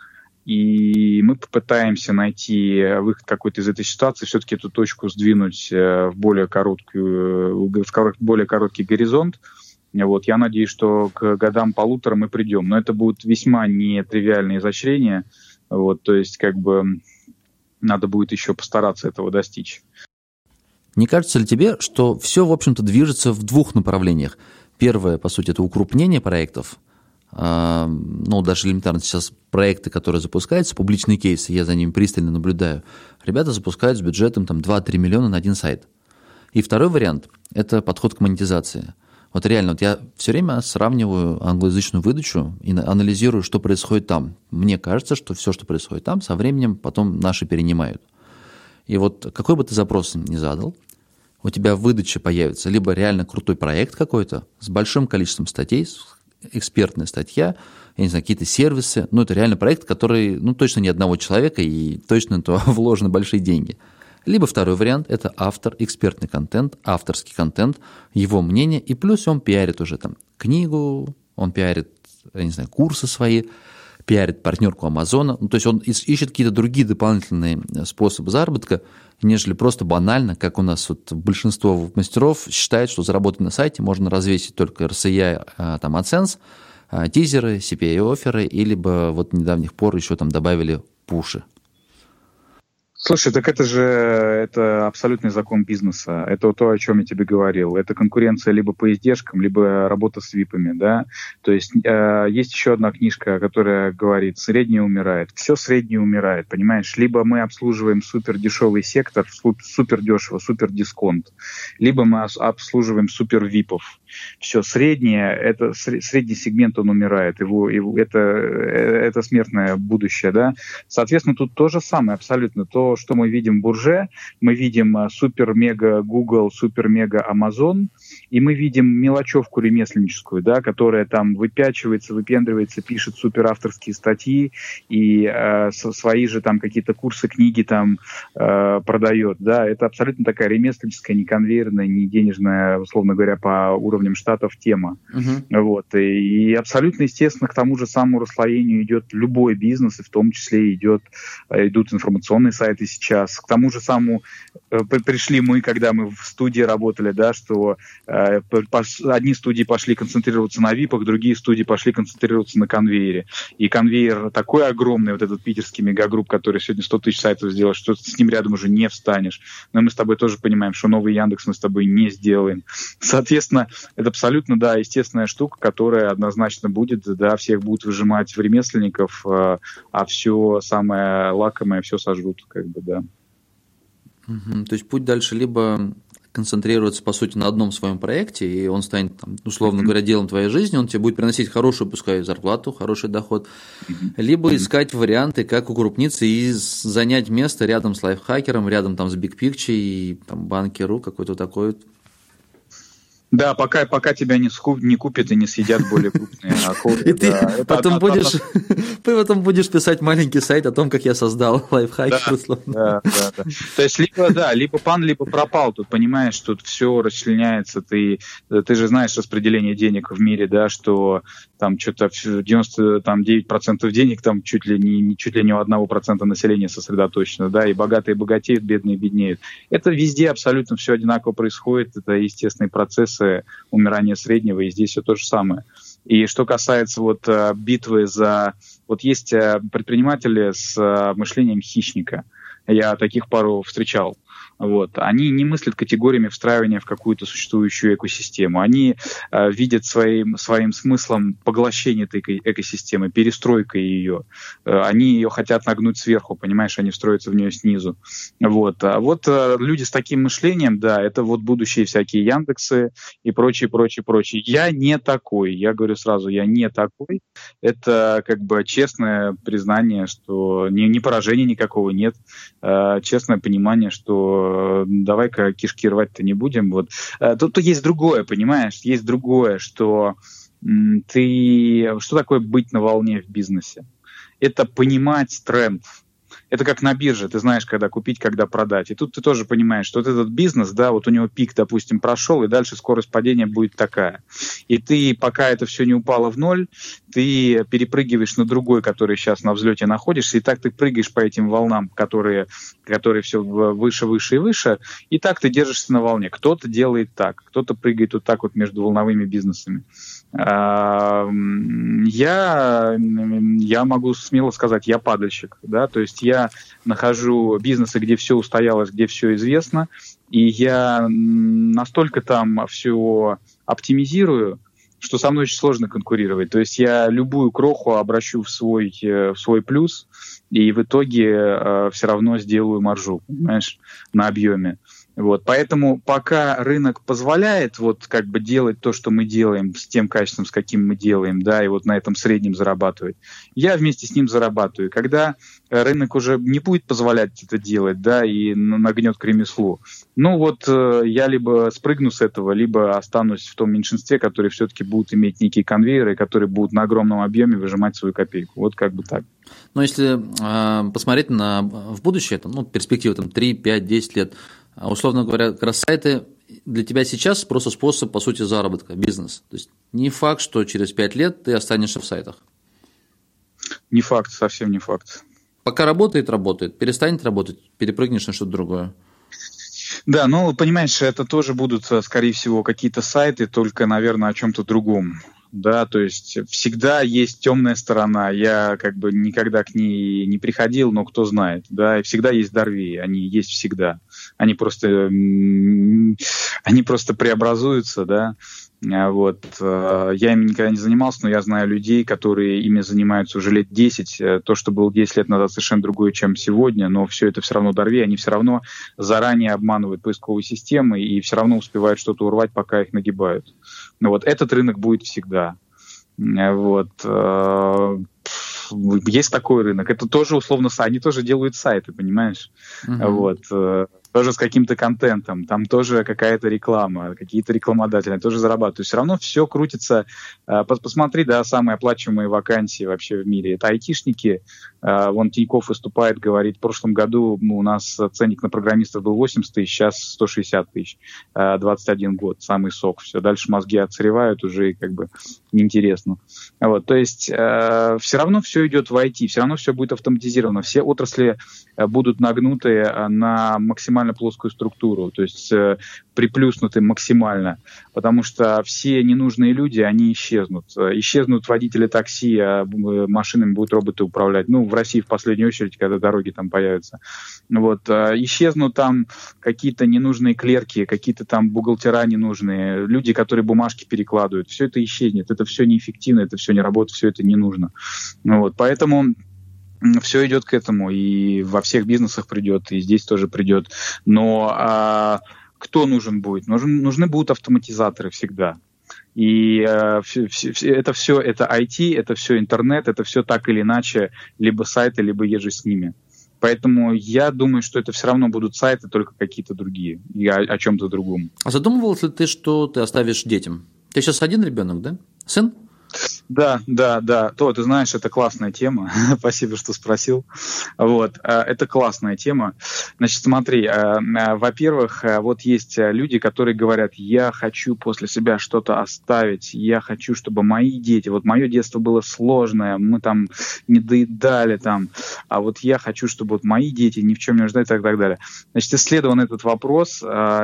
и мы попытаемся найти выход какой-то из этой ситуации, все-таки эту точку сдвинуть э, в более короткую, в более короткий горизонт, вот, я надеюсь, что к годам полутора мы придем. Но это будут весьма нетривиальные изощрения. Вот, то есть, как бы, надо будет еще постараться этого достичь. Не кажется ли тебе, что все, в общем-то, движется в двух направлениях? Первое, по сути, это укрупнение проектов. А, ну, даже элементарно сейчас проекты, которые запускаются, публичные кейсы, я за ними пристально наблюдаю. Ребята запускают с бюджетом там 2-3 миллиона на один сайт. И второй вариант – это подход к монетизации. Вот реально, вот я все время сравниваю англоязычную выдачу и анализирую, что происходит там. Мне кажется, что все, что происходит там, со временем потом наши перенимают. И вот какой бы ты запрос ни задал, у тебя в выдаче появится либо реально крутой проект какой-то с большим количеством статей, экспертная статья, я не знаю, какие-то сервисы, ну, это реально проект, который, ну, точно не одного человека, и точно то вложены большие деньги – либо второй вариант – это автор, экспертный контент, авторский контент, его мнение, и плюс он пиарит уже там книгу, он пиарит, я не знаю, курсы свои, пиарит партнерку Амазона, ну, то есть он ищет какие-то другие дополнительные э, способы заработка, нежели просто банально, как у нас вот большинство мастеров считает, что заработать на сайте можно развесить только RCI, а, там, AdSense, а, тизеры, CPA-оферы, и либо вот недавних пор еще там добавили пуши. Слушай, так это же это абсолютный закон бизнеса. Это то, о чем я тебе говорил. Это конкуренция либо по издержкам, либо работа с випами, да. То есть э, есть еще одна книжка, которая говорит, среднее умирает. Все среднее умирает, понимаешь? Либо мы обслуживаем супер дешевый сектор, супер дешево, супер дисконт, либо мы обслуживаем супер випов. Все среднее, это средний сегмент, он умирает. Его, его это, э, это смертное будущее, да. Соответственно, тут то же самое абсолютно. То, что мы видим в Бурже, мы видим э, супер-мега Google, супер-мега Amazon, и мы видим мелочевку ремесленническую, да, которая там выпячивается, выпендривается, пишет супер авторские статьи и э, свои же там какие-то курсы, книги там э, продает, да, это абсолютно такая ремесленническая, не конвейерная, не денежная, условно говоря, по уровням штатов тема, uh-huh. вот, и, и абсолютно естественно к тому же самому расслоению идет любой бизнес, и в том числе идет, э, идут информационные сайты, сейчас. К тому же самому э, пришли мы, когда мы в студии работали, да, что э, одни студии пошли концентрироваться на випах, другие студии пошли концентрироваться на конвейере. И конвейер такой огромный, вот этот питерский мегагрупп, который сегодня 100 тысяч сайтов сделал, что с ним рядом уже не встанешь. Но мы с тобой тоже понимаем, что новый Яндекс мы с тобой не сделаем. Соответственно, это абсолютно, да, естественная штука, которая однозначно будет, да, всех будут выжимать в ремесленников, э, а все самое лакомое все сожрут, как бы, да. Угу. То есть путь дальше либо концентрироваться, по сути, на одном своем проекте, и он станет, там, условно говоря, делом твоей жизни, он тебе будет приносить хорошую, пускай, зарплату, хороший доход, либо искать варианты, как укрупниться и занять место рядом с лайфхакером, рядом там с Big Picture и там банкеру, какой-то такой да, пока, пока тебя не, скуп, не купят и не съедят более крупные акулы. И ты потом будешь потом будешь писать маленький сайт о том, как я создал лайфхак, условно. То есть либо, да, либо пан, либо пропал. Тут понимаешь, тут все расчленяется. Ты, ты же знаешь распределение денег в мире, да, что там что-то 99% денег там чуть ли не чуть ли не у одного процента населения сосредоточено, да, и богатые богатеют, бедные беднеют. Это везде абсолютно все одинаково происходит, это естественные процессы умирания среднего, и здесь все то же самое. И что касается вот э, битвы за... Вот есть э, предприниматели с э, мышлением хищника. Я таких пару встречал. Вот. Они не мыслят категориями встраивания в какую-то существующую экосистему. Они э, видят своим, своим смыслом поглощение этой экосистемы, перестройка ее. Э, они ее хотят нагнуть сверху, понимаешь, они встроятся в нее снизу. Вот. А вот э, люди с таким мышлением, да, это вот будущие всякие Яндексы и прочее, прочее, прочее. Я не такой, я говорю сразу, я не такой. Это как бы честное признание, что не, не поражения никакого нет, э, честное понимание, что давай-ка кишки рвать-то не будем. Вот. Э, тут есть другое, понимаешь, есть другое, что ты... Что такое быть на волне в бизнесе? Это понимать тренд, это как на бирже, ты знаешь, когда купить, когда продать. И тут ты тоже понимаешь, что вот этот бизнес, да, вот у него пик, допустим, прошел, и дальше скорость падения будет такая. И ты, пока это все не упало в ноль, ты перепрыгиваешь на другой, который сейчас на взлете находишься, и так ты прыгаешь по этим волнам, которые, которые все выше, выше и выше, и так ты держишься на волне. Кто-то делает так, кто-то прыгает вот так вот между волновыми бизнесами. Я, я могу смело сказать, я падальщик, да, то есть я нахожу бизнесы, где все устоялось, где все известно, и я настолько там все оптимизирую, что со мной очень сложно конкурировать. То есть я любую кроху обращу в свой, э, в свой плюс, и в итоге э, все равно сделаю маржу, понимаешь, на объеме. Вот, поэтому пока рынок позволяет вот как бы делать то, что мы делаем, с тем качеством, с каким мы делаем, да, и вот на этом среднем зарабатывать, я вместе с ним зарабатываю. Когда рынок уже не будет позволять это делать, да, и нагнет к ремеслу, ну вот э, я либо спрыгну с этого, либо останусь в том меньшинстве, которые все-таки будут иметь некие конвейеры, которые будут на огромном объеме выжимать свою копейку. Вот как бы так. Но если э, посмотреть на в будущее, там, ну, перспективы там 3, 5, 10 лет, условно говоря, как раз сайты для тебя сейчас просто способ, по сути, заработка, бизнес. То есть не факт, что через 5 лет ты останешься в сайтах. Не факт, совсем не факт. Пока работает, работает. Перестанет работать, перепрыгнешь на что-то другое. Да, ну, понимаешь, это тоже будут, скорее всего, какие-то сайты, только, наверное, о чем-то другом да, то есть всегда есть темная сторона. Я как бы никогда к ней не приходил, но кто знает, да, и всегда есть Дарви, они есть всегда. Они просто, они просто преобразуются, да, а вот. Э, я ими никогда не занимался, но я знаю людей, которые ими занимаются уже лет 10. Э, то, что было 10 лет назад, совершенно другое, чем сегодня, но все это все равно Дарви, они все равно заранее обманывают поисковые системы и все равно успевают что-то урвать, пока их нагибают. Ну вот этот рынок будет всегда. Э, вот. Есть такой рынок. Это тоже условно, они тоже делают сайты, понимаешь? Uh-huh. Вот тоже с каким-то контентом, там тоже какая-то реклама, какие-то рекламодатели тоже зарабатывают. Все равно все крутится. Э, посмотри, да, самые оплачиваемые вакансии вообще в мире. Это айтишники. Э, вон Тиньков выступает, говорит, в прошлом году у нас ценник на программистов был 80 тысяч, сейчас 160 тысяч. 21 э, год, самый сок. Все, дальше мозги отсыревают уже как бы неинтересно. Вот, то есть все равно все идет в IT, все равно все будет автоматизировано. Все отрасли будут нагнуты на максимально максимально плоскую структуру, то есть э, приплюснуты максимально, потому что все ненужные люди, они исчезнут. Э, исчезнут водители такси, а э, машинами будут роботы управлять. Ну, в России в последнюю очередь, когда дороги там появятся. Вот. Э, исчезнут там какие-то ненужные клерки, какие-то там бухгалтера ненужные, люди, которые бумажки перекладывают. Все это исчезнет. Это все неэффективно, это все не работает, все это не нужно. Вот. Поэтому все идет к этому, и во всех бизнесах придет, и здесь тоже придет. Но а, кто нужен будет? Нужен, нужны будут автоматизаторы всегда. И э, это все, это IT, это все интернет, это все так или иначе, либо сайты, либо еже с ними. Поэтому я думаю, что это все равно будут сайты, только какие-то другие, и о, о чем-то другом. А задумывался ли ты, что ты оставишь детям? Ты сейчас один ребенок, да? Сын? Да, да, да. То, ты знаешь, это классная тема. Спасибо, что спросил. Вот, э, это классная тема. Значит, смотри, э, э, во-первых, вот есть люди, которые говорят, я хочу после себя что-то оставить, я хочу, чтобы мои дети, вот мое детство было сложное, мы там не доедали там, а вот я хочу, чтобы вот мои дети ни в чем не нуждаются и так далее. Значит, исследован этот вопрос.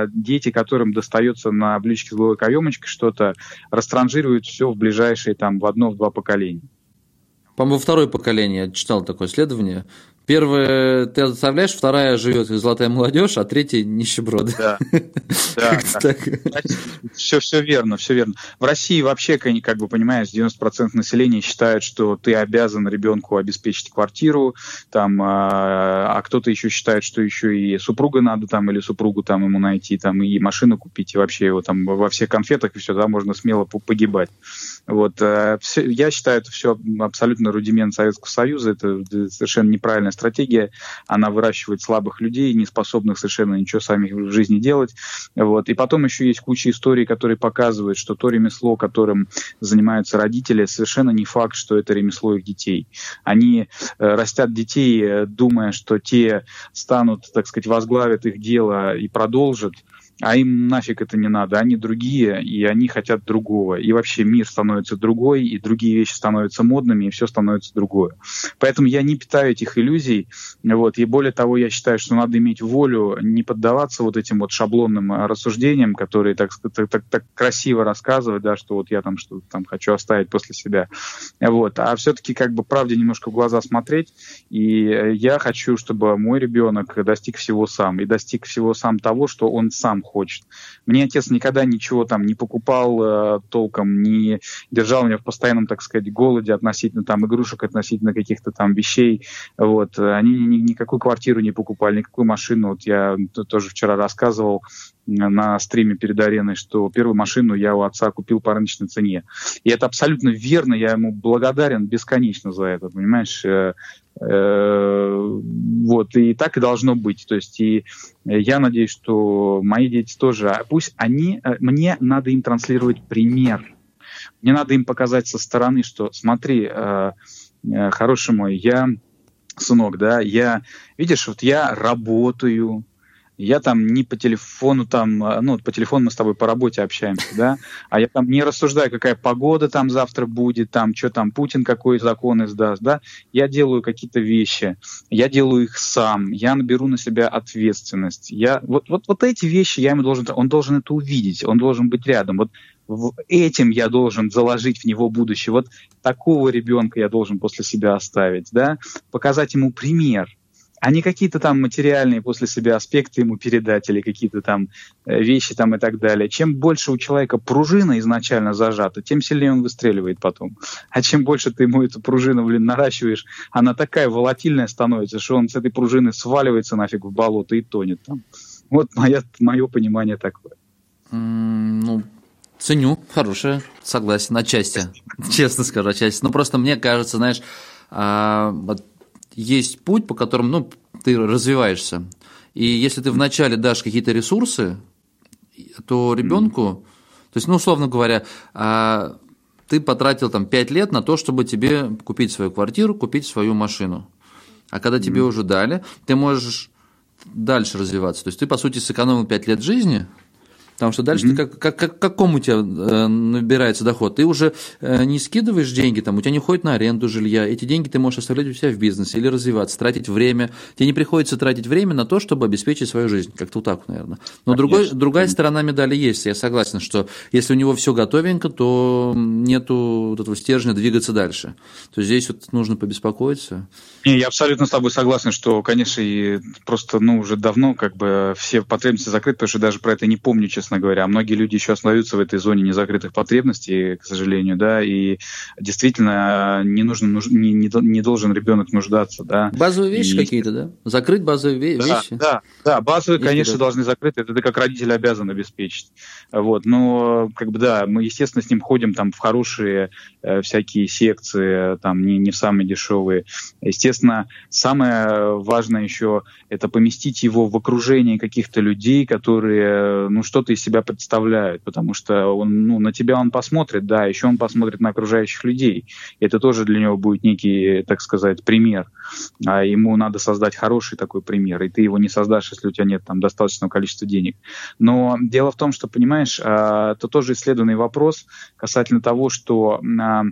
Дети, которым достается на блюдечке с головой каемочкой что-то, растранжируют все в ближайшие там в одно-два поколения. По-моему, второе поколение, я читал такое исследование, Первая ты оставляешь, вторая живет золотая молодежь, а третья нищеброды. Да, да, да. Все, все верно, все верно. В России вообще, как бы понимаешь, 90% населения считают, что ты обязан ребенку обеспечить квартиру, там, а, а кто-то еще считает, что еще и супруга надо там или супругу там ему найти, там и машину купить, и вообще его там во всех конфетах и все, да, можно смело погибать. Вот, э, я считаю, это все абсолютно рудимент Советского Союза, это совершенно неправильная стратегия, она выращивает слабых людей, не способных совершенно ничего сами в жизни делать. Вот. И потом еще есть куча историй, которые показывают, что то ремесло, которым занимаются родители, совершенно не факт, что это ремесло их детей. Они э, растят детей, э, думая, что те станут, так сказать, возглавят их дело и продолжат, а им нафиг это не надо, они другие, и они хотят другого. И вообще мир становится другой, и другие вещи становятся модными, и все становится другое. Поэтому я не питаю этих иллюзий, вот, и более того, я считаю, что надо иметь волю, не поддаваться вот этим вот шаблонным рассуждениям, которые так, так, так, так красиво рассказывают, да, что вот я там что-то там хочу оставить после себя, вот, а все-таки как бы правде немножко в глаза смотреть, и я хочу, чтобы мой ребенок достиг всего сам, и достиг всего сам того, что он сам хочет. Мне отец никогда ничего там не покупал э, толком, не держал меня в постоянном, так сказать, голоде относительно там игрушек, относительно каких-то там вещей. Вот. Они ни, никакую квартиру не покупали, никакую машину. Вот я тоже вчера рассказывал на стриме перед ареной, что первую машину я у отца купил по рыночной цене. И это абсолютно верно, я ему благодарен бесконечно за это, понимаешь? Э, э, вот, и так и должно быть. То есть, и я надеюсь, что мои дети тоже, а пусть они, э, мне надо им транслировать пример. Мне надо им показать со стороны, что смотри, хороший мой, я сынок, да, я, видишь, вот я работаю, я там не по телефону там, э, ну, по телефону мы с тобой по работе общаемся, да, а я там не рассуждаю, какая погода там завтра будет, там, что там Путин какой закон издаст, да, я делаю какие-то вещи, я делаю их сам, я наберу на себя ответственность, я, вот, вот, вот эти вещи я ему должен, он должен это увидеть, он должен быть рядом, вот этим я должен заложить в него будущее, вот такого ребенка я должен после себя оставить, да, показать ему пример, а не какие-то там материальные после себя аспекты ему передать или какие-то там э, вещи там и так далее. Чем больше у человека пружина изначально зажата, тем сильнее он выстреливает потом. А чем больше ты ему эту пружину, блин, наращиваешь, она такая волатильная становится, что он с этой пружины сваливается нафиг в болото и тонет там. Вот мое, мое понимание такое. Mm, ну, ценю, хорошее, согласен, отчасти, честно скажу, отчасти. Но просто мне кажется, знаешь, а, вот есть путь, по которому ну, ты развиваешься. И если ты вначале дашь какие-то ресурсы, то ребенку, то есть, ну, условно говоря, а, ты потратил там 5 лет на то, чтобы тебе купить свою квартиру, купить свою машину. А когда тебе уже дали, ты можешь дальше развиваться. То есть ты, по сути, сэкономил 5 лет жизни, Потому что дальше mm-hmm. ты как, как, как, какому у тебя э, набирается доход? Ты уже э, не скидываешь деньги, там, у тебя не ходит на аренду жилья. Эти деньги ты можешь оставлять у себя в бизнесе или развиваться, тратить время. Тебе не приходится тратить время на то, чтобы обеспечить свою жизнь. Как-то вот так, наверное. Но другой, другая сторона медали есть. Я согласен, что если у него все готовенько, то нету вот этого стержня двигаться дальше. То есть здесь вот нужно побеспокоиться. Не, я абсолютно с тобой согласен, что, конечно, и просто ну, уже давно как бы все потребности закрыты, потому что даже про это не помню, честно честно говоря. А многие люди еще остаются в этой зоне незакрытых потребностей, к сожалению, да, и действительно не нужно, не, не, не должен ребенок нуждаться, да. Базовые вещи и... какие-то, да? Закрыть базовые вещи? Да, да, да базовые, Если конечно, да. должны закрыть, это ты как родитель обязан обеспечить. Вот, но, как бы, да, мы, естественно, с ним ходим там в хорошие э, всякие секции, там, не, не в самые дешевые. Естественно, самое важное еще это поместить его в окружении каких-то людей, которые, ну, что-то из себя представляют, потому что он, ну, на тебя он посмотрит, да, еще он посмотрит на окружающих людей. Это тоже для него будет некий, так сказать, пример. А ему надо создать хороший такой пример, и ты его не создашь, если у тебя нет там достаточного количества денег. Но дело в том, что, понимаешь, а, это тоже исследованный вопрос касательно того, что а,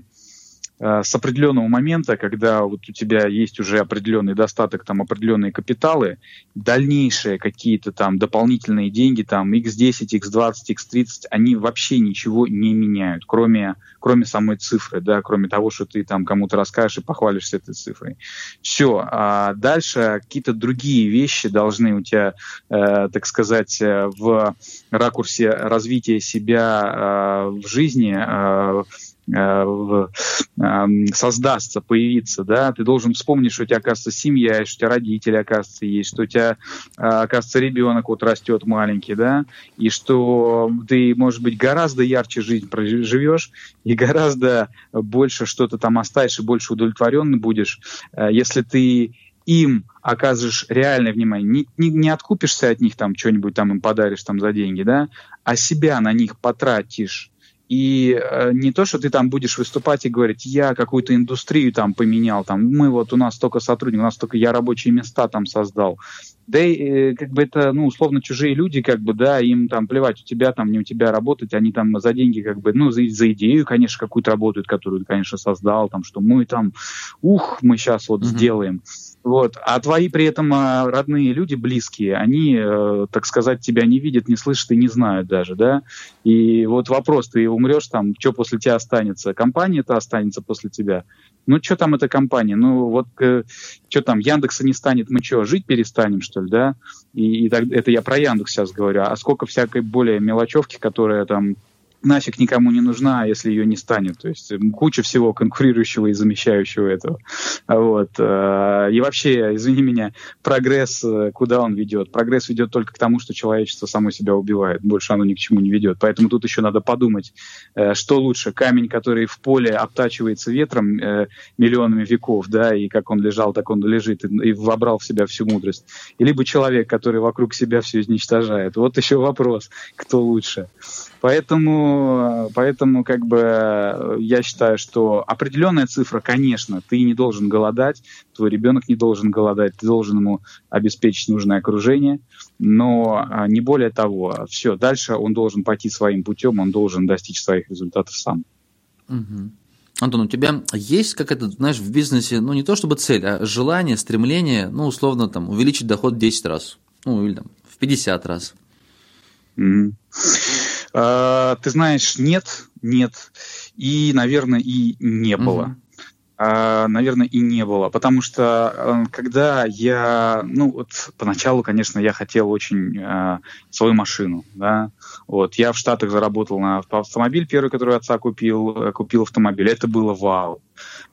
с определенного момента, когда вот у тебя есть уже определенный достаток, там определенные капиталы, дальнейшие какие-то там дополнительные деньги, там x10, x20, x30, они вообще ничего не меняют, кроме, кроме самой цифры, да, кроме того, что ты там кому-то расскажешь и похвалишься этой цифрой. Все. А дальше какие-то другие вещи должны у тебя, э, так сказать, э, в ракурсе развития себя э, в жизни э, Э, создастся, появиться, да, ты должен вспомнить, что у тебя, оказывается, семья, что у тебя родители, оказывается, есть, что у тебя, э, оказывается, ребенок вот растет маленький, да, и что ты, может быть, гораздо ярче жизнь проживешь и гораздо больше что-то там оставишь и больше удовлетворенный будешь, э, если ты им оказываешь реальное внимание, не, не, не откупишься от них там, что-нибудь там им подаришь там за деньги, да, а себя на них потратишь, и э, не то, что ты там будешь выступать и говорить, я какую-то индустрию там поменял, там, мы вот, у нас столько сотрудников, у нас столько я рабочие места там создал. Да и э, как бы это, ну, условно, чужие люди, как бы, да, им там плевать, у тебя там, не у тебя работать, они там за деньги, как бы, ну, за, за идею, конечно, какую-то работают, которую ты, конечно, создал, там, что мы там, ух, мы сейчас вот mm-hmm. сделаем. Вот. А твои при этом а, родные люди, близкие, они, э, так сказать, тебя не видят, не слышат и не знают даже, да. И вот вопрос, ты умрешь там, что после тебя останется? Компания-то останется после тебя. Ну, что там эта компания? Ну, вот э, что там, Яндекса не станет, мы что, жить перестанем, что ли, да? И, и так, это я про Яндекс сейчас говорю. А сколько всякой более мелочевки, которая там нафиг никому не нужна, если ее не станет. То есть куча всего конкурирующего и замещающего этого. Вот. Э, и вообще, извини меня, прогресс, э, куда он ведет? Прогресс ведет только к тому, что человечество само себя убивает. Больше оно ни к чему не ведет. Поэтому тут еще надо подумать, э, что лучше, камень, который в поле обтачивается ветром миллионами веков, да, и как он лежал, так он лежит, и вобрал в себя всю мудрость. Либо человек, который вокруг себя все изничтожает. Вот еще вопрос, кто лучше. Поэтому, поэтому как бы я считаю, что определенная цифра, конечно, ты не должен голодать, твой ребенок не должен голодать, ты должен ему обеспечить нужное окружение, но а, не более того. Все, дальше он должен пойти своим путем, он должен достичь своих результатов сам. Угу. Антон, у тебя есть какая-то, знаешь, в бизнесе, ну не то чтобы цель, а желание, стремление, ну условно там увеличить доход в 10 раз, ну или там в 50 раз? Mm-hmm. А, ты знаешь, нет, нет, и, наверное, и не было. Uh, наверное, и не было. Потому что э, когда я, ну вот поначалу, конечно, я хотел очень uh, свою машину, да, вот, я в Штатах заработал на автомобиль первый, который отца купил, э, купил автомобиль, это было вау.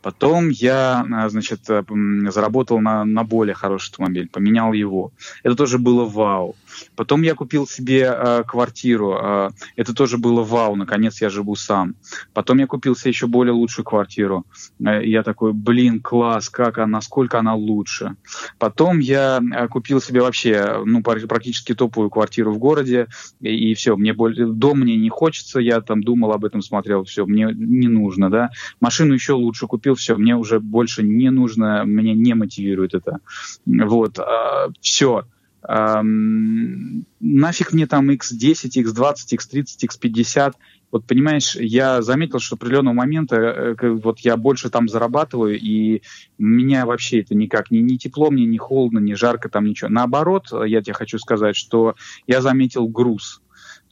Потом я, значит, заработал на, на более хороший автомобиль, поменял его. Это тоже было вау. Потом я купил себе э, квартиру. Э, это тоже было вау, наконец я живу сам. Потом я купил себе еще более лучшую квартиру. Э, я такой, блин, класс, как она, насколько она лучше. Потом я э, купил себе вообще, ну, практически топовую квартиру в городе. И, и все, мне более, дом мне не хочется, я там думал об этом, смотрел, все, мне не нужно, да. Машину еще лучше купил, все, мне уже больше не нужно, меня не мотивирует это. Вот, э, все эм, нафиг мне там x10, x20, x30, x50. Вот понимаешь, я заметил, что определенного момента э, вот я больше там зарабатываю, и меня вообще это никак не, не тепло мне, не холодно, не жарко, там ничего. Наоборот, я тебе хочу сказать, что я заметил груз.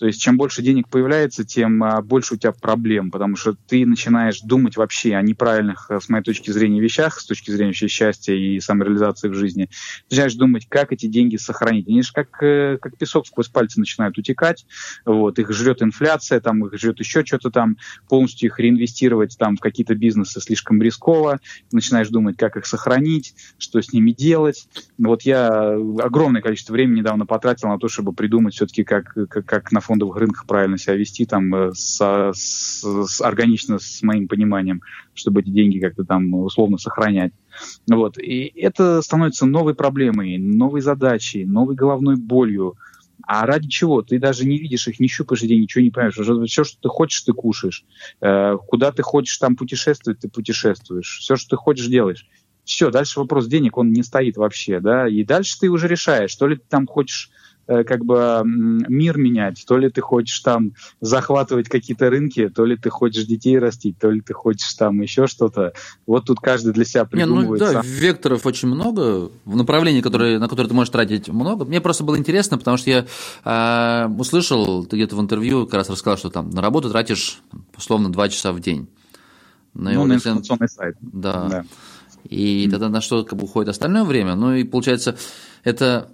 То есть чем больше денег появляется, тем а, больше у тебя проблем, потому что ты начинаешь думать вообще о неправильных, э, с моей точки зрения, вещах, с точки зрения вообще счастья и самореализации в жизни. Начинаешь думать, как эти деньги сохранить. Они же как, э, как песок сквозь пальцы начинают утекать, вот, их жрет инфляция, там, их жрет еще что-то там, полностью их реинвестировать там в какие-то бизнесы слишком рисково, начинаешь думать, как их сохранить, что с ними делать. Вот я огромное количество времени недавно потратил на то, чтобы придумать все-таки, как, как, как на фоне фондовых рынках правильно себя вести, там, э, с, с, с, органично с моим пониманием, чтобы эти деньги как-то там условно сохранять. Вот. И это становится новой проблемой, новой задачей, новой головной болью. А ради чего? Ты даже не видишь их, не щупаешь деньги, ничего не понимаешь. Все, что ты хочешь, ты кушаешь. Э, куда ты хочешь там путешествовать, ты путешествуешь. Все, что ты хочешь, делаешь. Все, дальше вопрос денег, он не стоит вообще, да, и дальше ты уже решаешь, что ли ты там хочешь как бы мир менять, то ли ты хочешь там захватывать какие-то рынки, то ли ты хочешь детей растить, то ли ты хочешь там еще что-то. Вот тут каждый для себя придумывает. Не, ну, да, векторов очень много, в направлении, которые, на которые ты можешь тратить много. Мне просто было интересно, потому что я э, услышал, ты где-то в интервью как раз рассказал, что там на работу тратишь условно 2 часа в день. На ну, на информационный сайт. Да. да. И mm-hmm. тогда на что как бы уходит остальное время? Ну и получается, это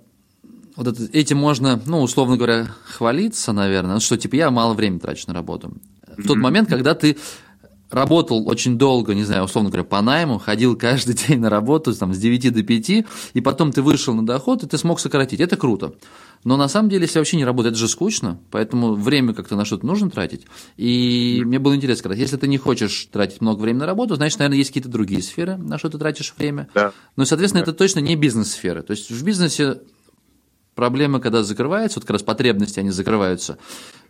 вот это, этим можно, ну, условно говоря, хвалиться, наверное, что типа я мало времени трачу на работу. В тот момент, когда ты работал очень долго, не знаю, условно говоря, по найму, ходил каждый день на работу там, с 9 до 5, и потом ты вышел на доход, и ты смог сократить. Это круто. Но на самом деле, если вообще не работать, это же скучно, поэтому время как-то на что-то нужно тратить. И мне было интересно сказать, если ты не хочешь тратить много времени на работу, значит, наверное, есть какие-то другие сферы, на что ты тратишь время. Да. Но, соответственно, да. это точно не бизнес-сфера. То есть в бизнесе проблемы, когда закрываются, вот как раз потребности, они закрываются,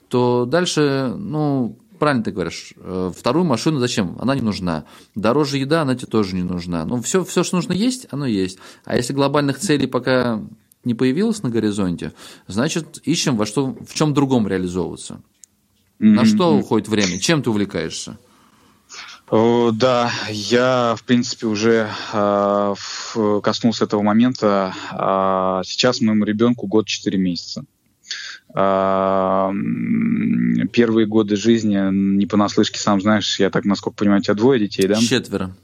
то дальше, ну, правильно ты говоришь, э, вторую машину зачем? Она не нужна. Дороже еда, она тебе тоже не нужна. Ну, все, все, что нужно есть, оно есть. А если глобальных целей пока не появилось на горизонте, значит, ищем во что, в чем другом реализовываться. Mm-hmm. На что уходит время? Чем ты увлекаешься? Да, я, в принципе, уже э, коснулся этого момента. Э, сейчас моему ребенку год 4 месяца. Э, первые годы жизни, не понаслышке, сам знаешь, я так, насколько понимаю, у тебя двое детей, да? Четверо.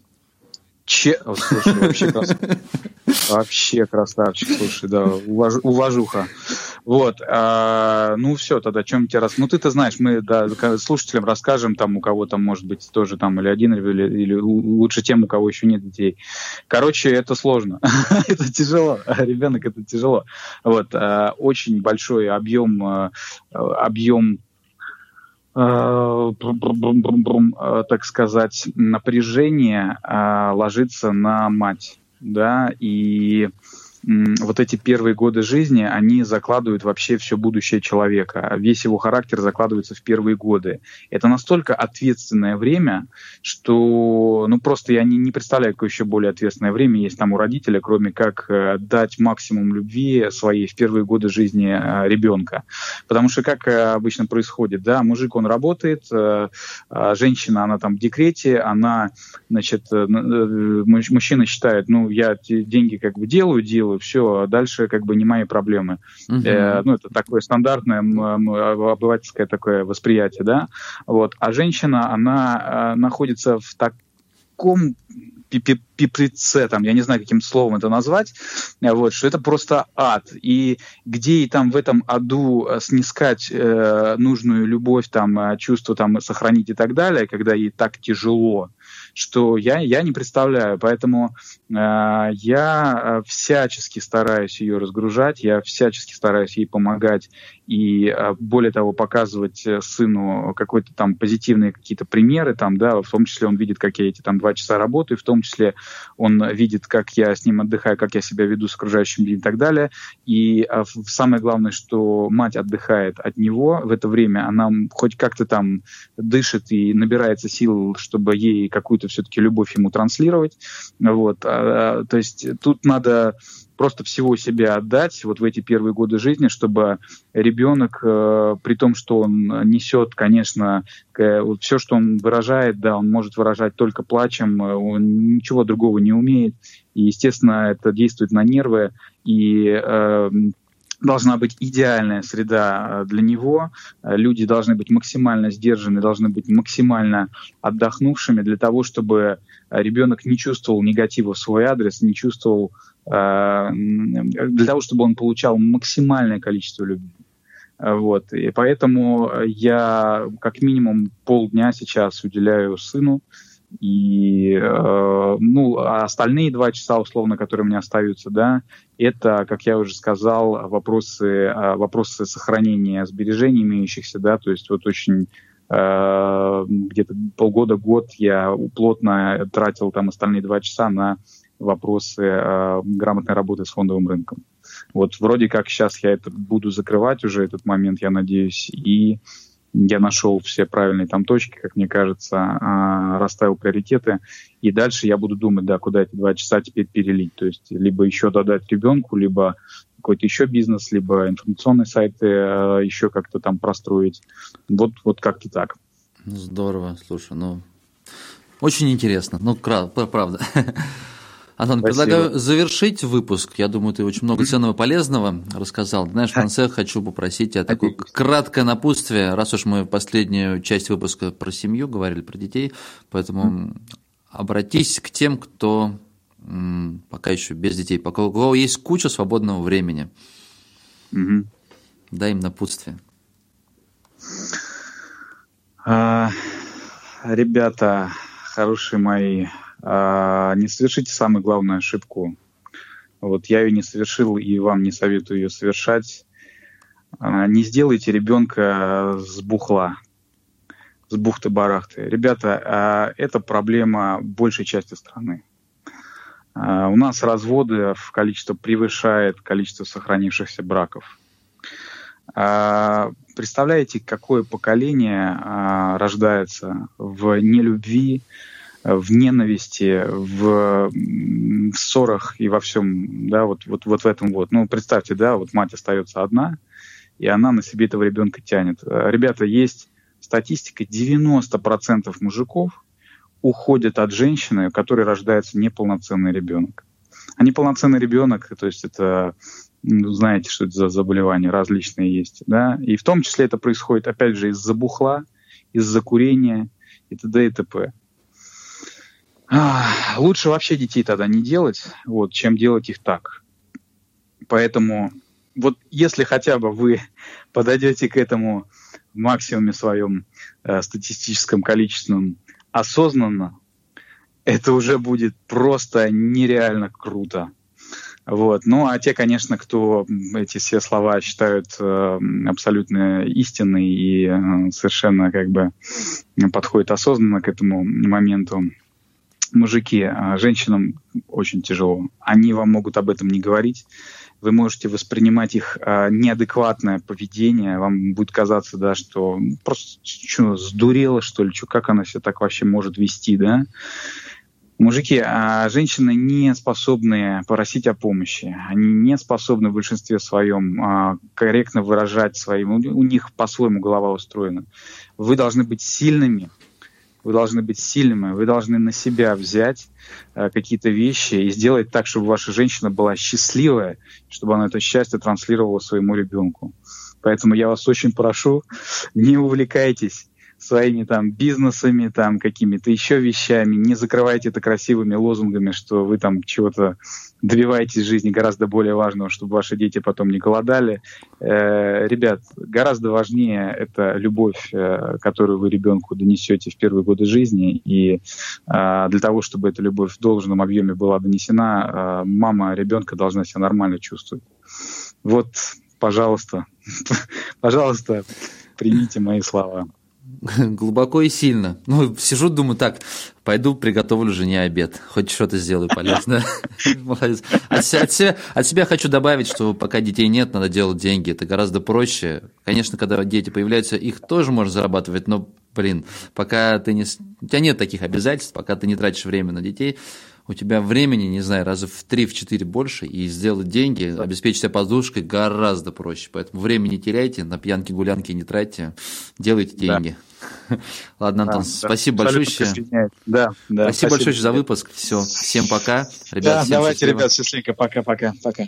Че... О, слушай, вообще, крас... вообще красавчик, слушай, да, уваж... уважуха. Вот, а, ну все, тогда чем тебе раз... Ну ты-то знаешь, мы да, слушателям расскажем, там у кого там может быть тоже там или один, или, или лучше тем, у кого еще нет детей. Короче, это сложно, это тяжело, ребенок это тяжело. Вот, а, очень большой объем, а, объем так сказать, напряжение э, ложится на мать, да, и вот эти первые годы жизни, они закладывают вообще все будущее человека. Весь его характер закладывается в первые годы. Это настолько ответственное время, что, ну, просто я не, не представляю, какое еще более ответственное время есть там у родителя, кроме как э, дать максимум любви своей в первые годы жизни э, ребенка. Потому что как э, обычно происходит, да, мужик, он работает, а женщина, она там в декрете, она, значит, мужчина считает, ну, я деньги как бы делаю, делаю, все, а дальше как бы не мои проблемы. Uh-huh. Э, ну, это такое стандартное обывательское такое восприятие, да. Вот. А женщина, она э, находится в таком пиприце, там, я не знаю, каким словом это назвать, вот, что это просто ад. И где и там в этом аду э, снискать э, нужную любовь, там, э, чувство там, сохранить и так далее, когда ей так тяжело, что я, я не представляю. Поэтому э, я э, всячески стараюсь ее разгружать, я всячески стараюсь ей помогать и э, более того показывать э, сыну какой-то там позитивные какие-то примеры, там, да, в том числе он видит, как я эти там два часа работаю, в том числе он видит, как я с ним отдыхаю, как я себя веду с окружающим миром и так далее. И самое главное, что мать отдыхает от него в это время, она хоть как-то там дышит и набирается сил, чтобы ей какую-то какую-то все-таки любовь ему транслировать. Вот. А, а, то есть тут надо просто всего себя отдать вот в эти первые годы жизни, чтобы ребенок, э, при том, что он несет, конечно, э, вот все, что он выражает, да, он может выражать только плачем, э, он ничего другого не умеет, и, естественно, это действует на нервы, и э, должна быть идеальная среда э, для него. Э, люди должны быть максимально сдержаны, должны быть максимально отдохнувшими для того, чтобы э, ребенок не чувствовал негатива в свой адрес, не чувствовал для того, чтобы он получал максимальное количество любви. Вот. И поэтому я как минимум полдня сейчас уделяю сыну, и э, ну, а остальные два часа, условно, которые меня остаются, да, это, как я уже сказал, вопросы, э, вопросы сохранения сбережений имеющихся, да, то есть вот очень э, где-то полгода-год я плотно тратил там остальные два часа на вопросы э, грамотной работы с фондовым рынком. Вот вроде как сейчас я это буду закрывать уже этот момент, я надеюсь, и я нашел все правильные там точки, как мне кажется, а, расставил приоритеты, и дальше я буду думать, да, куда эти два часа теперь перелить, то есть либо еще додать ребенку, либо какой-то еще бизнес, либо информационные сайты э, еще как-то там простроить. Вот, вот как-то так. Здорово, слушай, ну, очень интересно, ну, правда. Антон, Спасибо. предлагаю завершить выпуск. Я думаю, ты очень много ценного и полезного рассказал. Знаешь, в конце хочу попросить тебя такое краткое напутствие, раз уж мы последнюю часть выпуска про семью говорили, про детей, поэтому обратись к тем, кто пока еще без детей, пока у кого есть куча свободного времени. Угу. Дай им напутствие. А, ребята, хорошие мои, не совершите самую главную ошибку. Вот я ее не совершил и вам не советую ее совершать. А, не сделайте ребенка с бухла, с бухты-барахты. Ребята, а, это проблема большей части страны. У нас разводы в количество превышает количество сохранившихся браков. Представляете, какое поколение рождается в нелюбви, в ненависти, в, в ссорах и во всем, да, вот, вот, вот в этом вот. Ну, представьте, да, вот мать остается одна, и она на себе этого ребенка тянет. Э, ребята, есть статистика, 90% мужиков уходят от женщины, у которой рождается неполноценный ребенок. А неполноценный ребенок, то есть это, ну, знаете, что это за заболевания различные есть, да, и в том числе это происходит, опять же, из-за бухла, из-за курения и т.д. и т.п. Лучше вообще детей тогда не делать, вот, чем делать их так. Поэтому вот если хотя бы вы подойдете к этому в максимуме своем э, статистическом количественном осознанно, это уже будет просто нереально круто. Вот. Ну, а те, конечно, кто эти все слова считают э, абсолютно истинной и э, совершенно как бы подходят осознанно к этому моменту, мужики, а женщинам очень тяжело. Они вам могут об этом не говорить. Вы можете воспринимать их а, неадекватное поведение. Вам будет казаться, да, что просто что, сдурела, что ли, что, как она себя так вообще может вести, да? Мужики, а женщины не способны просить о помощи. Они не способны в большинстве своем а, корректно выражать свои... У них по-своему голова устроена. Вы должны быть сильными, вы должны быть сильными, вы должны на себя взять э, какие-то вещи и сделать так, чтобы ваша женщина была счастливая, чтобы она это счастье транслировала своему ребенку. Поэтому я вас очень прошу, не увлекайтесь своими там бизнесами, там какими-то еще вещами, не закрывайте это красивыми лозунгами, что вы там чего-то добиваетесь в жизни гораздо более важного, чтобы ваши дети потом не голодали. Э, ребят, гораздо важнее это любовь, э, которую вы ребенку донесете в первые годы жизни, и э, для того, чтобы эта любовь в должном объеме была донесена, э, мама ребенка должна себя нормально чувствовать. Вот, пожалуйста, пожалуйста, примите мои слова. глубоко и сильно. Ну, сижу, думаю, так, пойду приготовлю жене обед, хоть что-то сделаю полезно. Молодец. От, себя, от себя хочу добавить, что пока детей нет, надо делать деньги, это гораздо проще. Конечно, когда дети появляются, их тоже можно зарабатывать, но, блин, пока ты не... У тебя нет таких обязательств, пока ты не тратишь время на детей, у тебя времени, не знаю, раза в 3-4 больше, и сделать деньги, обеспечить себя подушкой гораздо проще. Поэтому время не теряйте, на пьянки, гулянки не тратьте, делайте деньги. Да. Ладно, Антон, да, спасибо да, большое. Да, да, спасибо, спасибо большое за выпуск. Все, всем пока. Ребят, да, давайте, счастливо. ребят, счастливо. Пока-пока. Пока.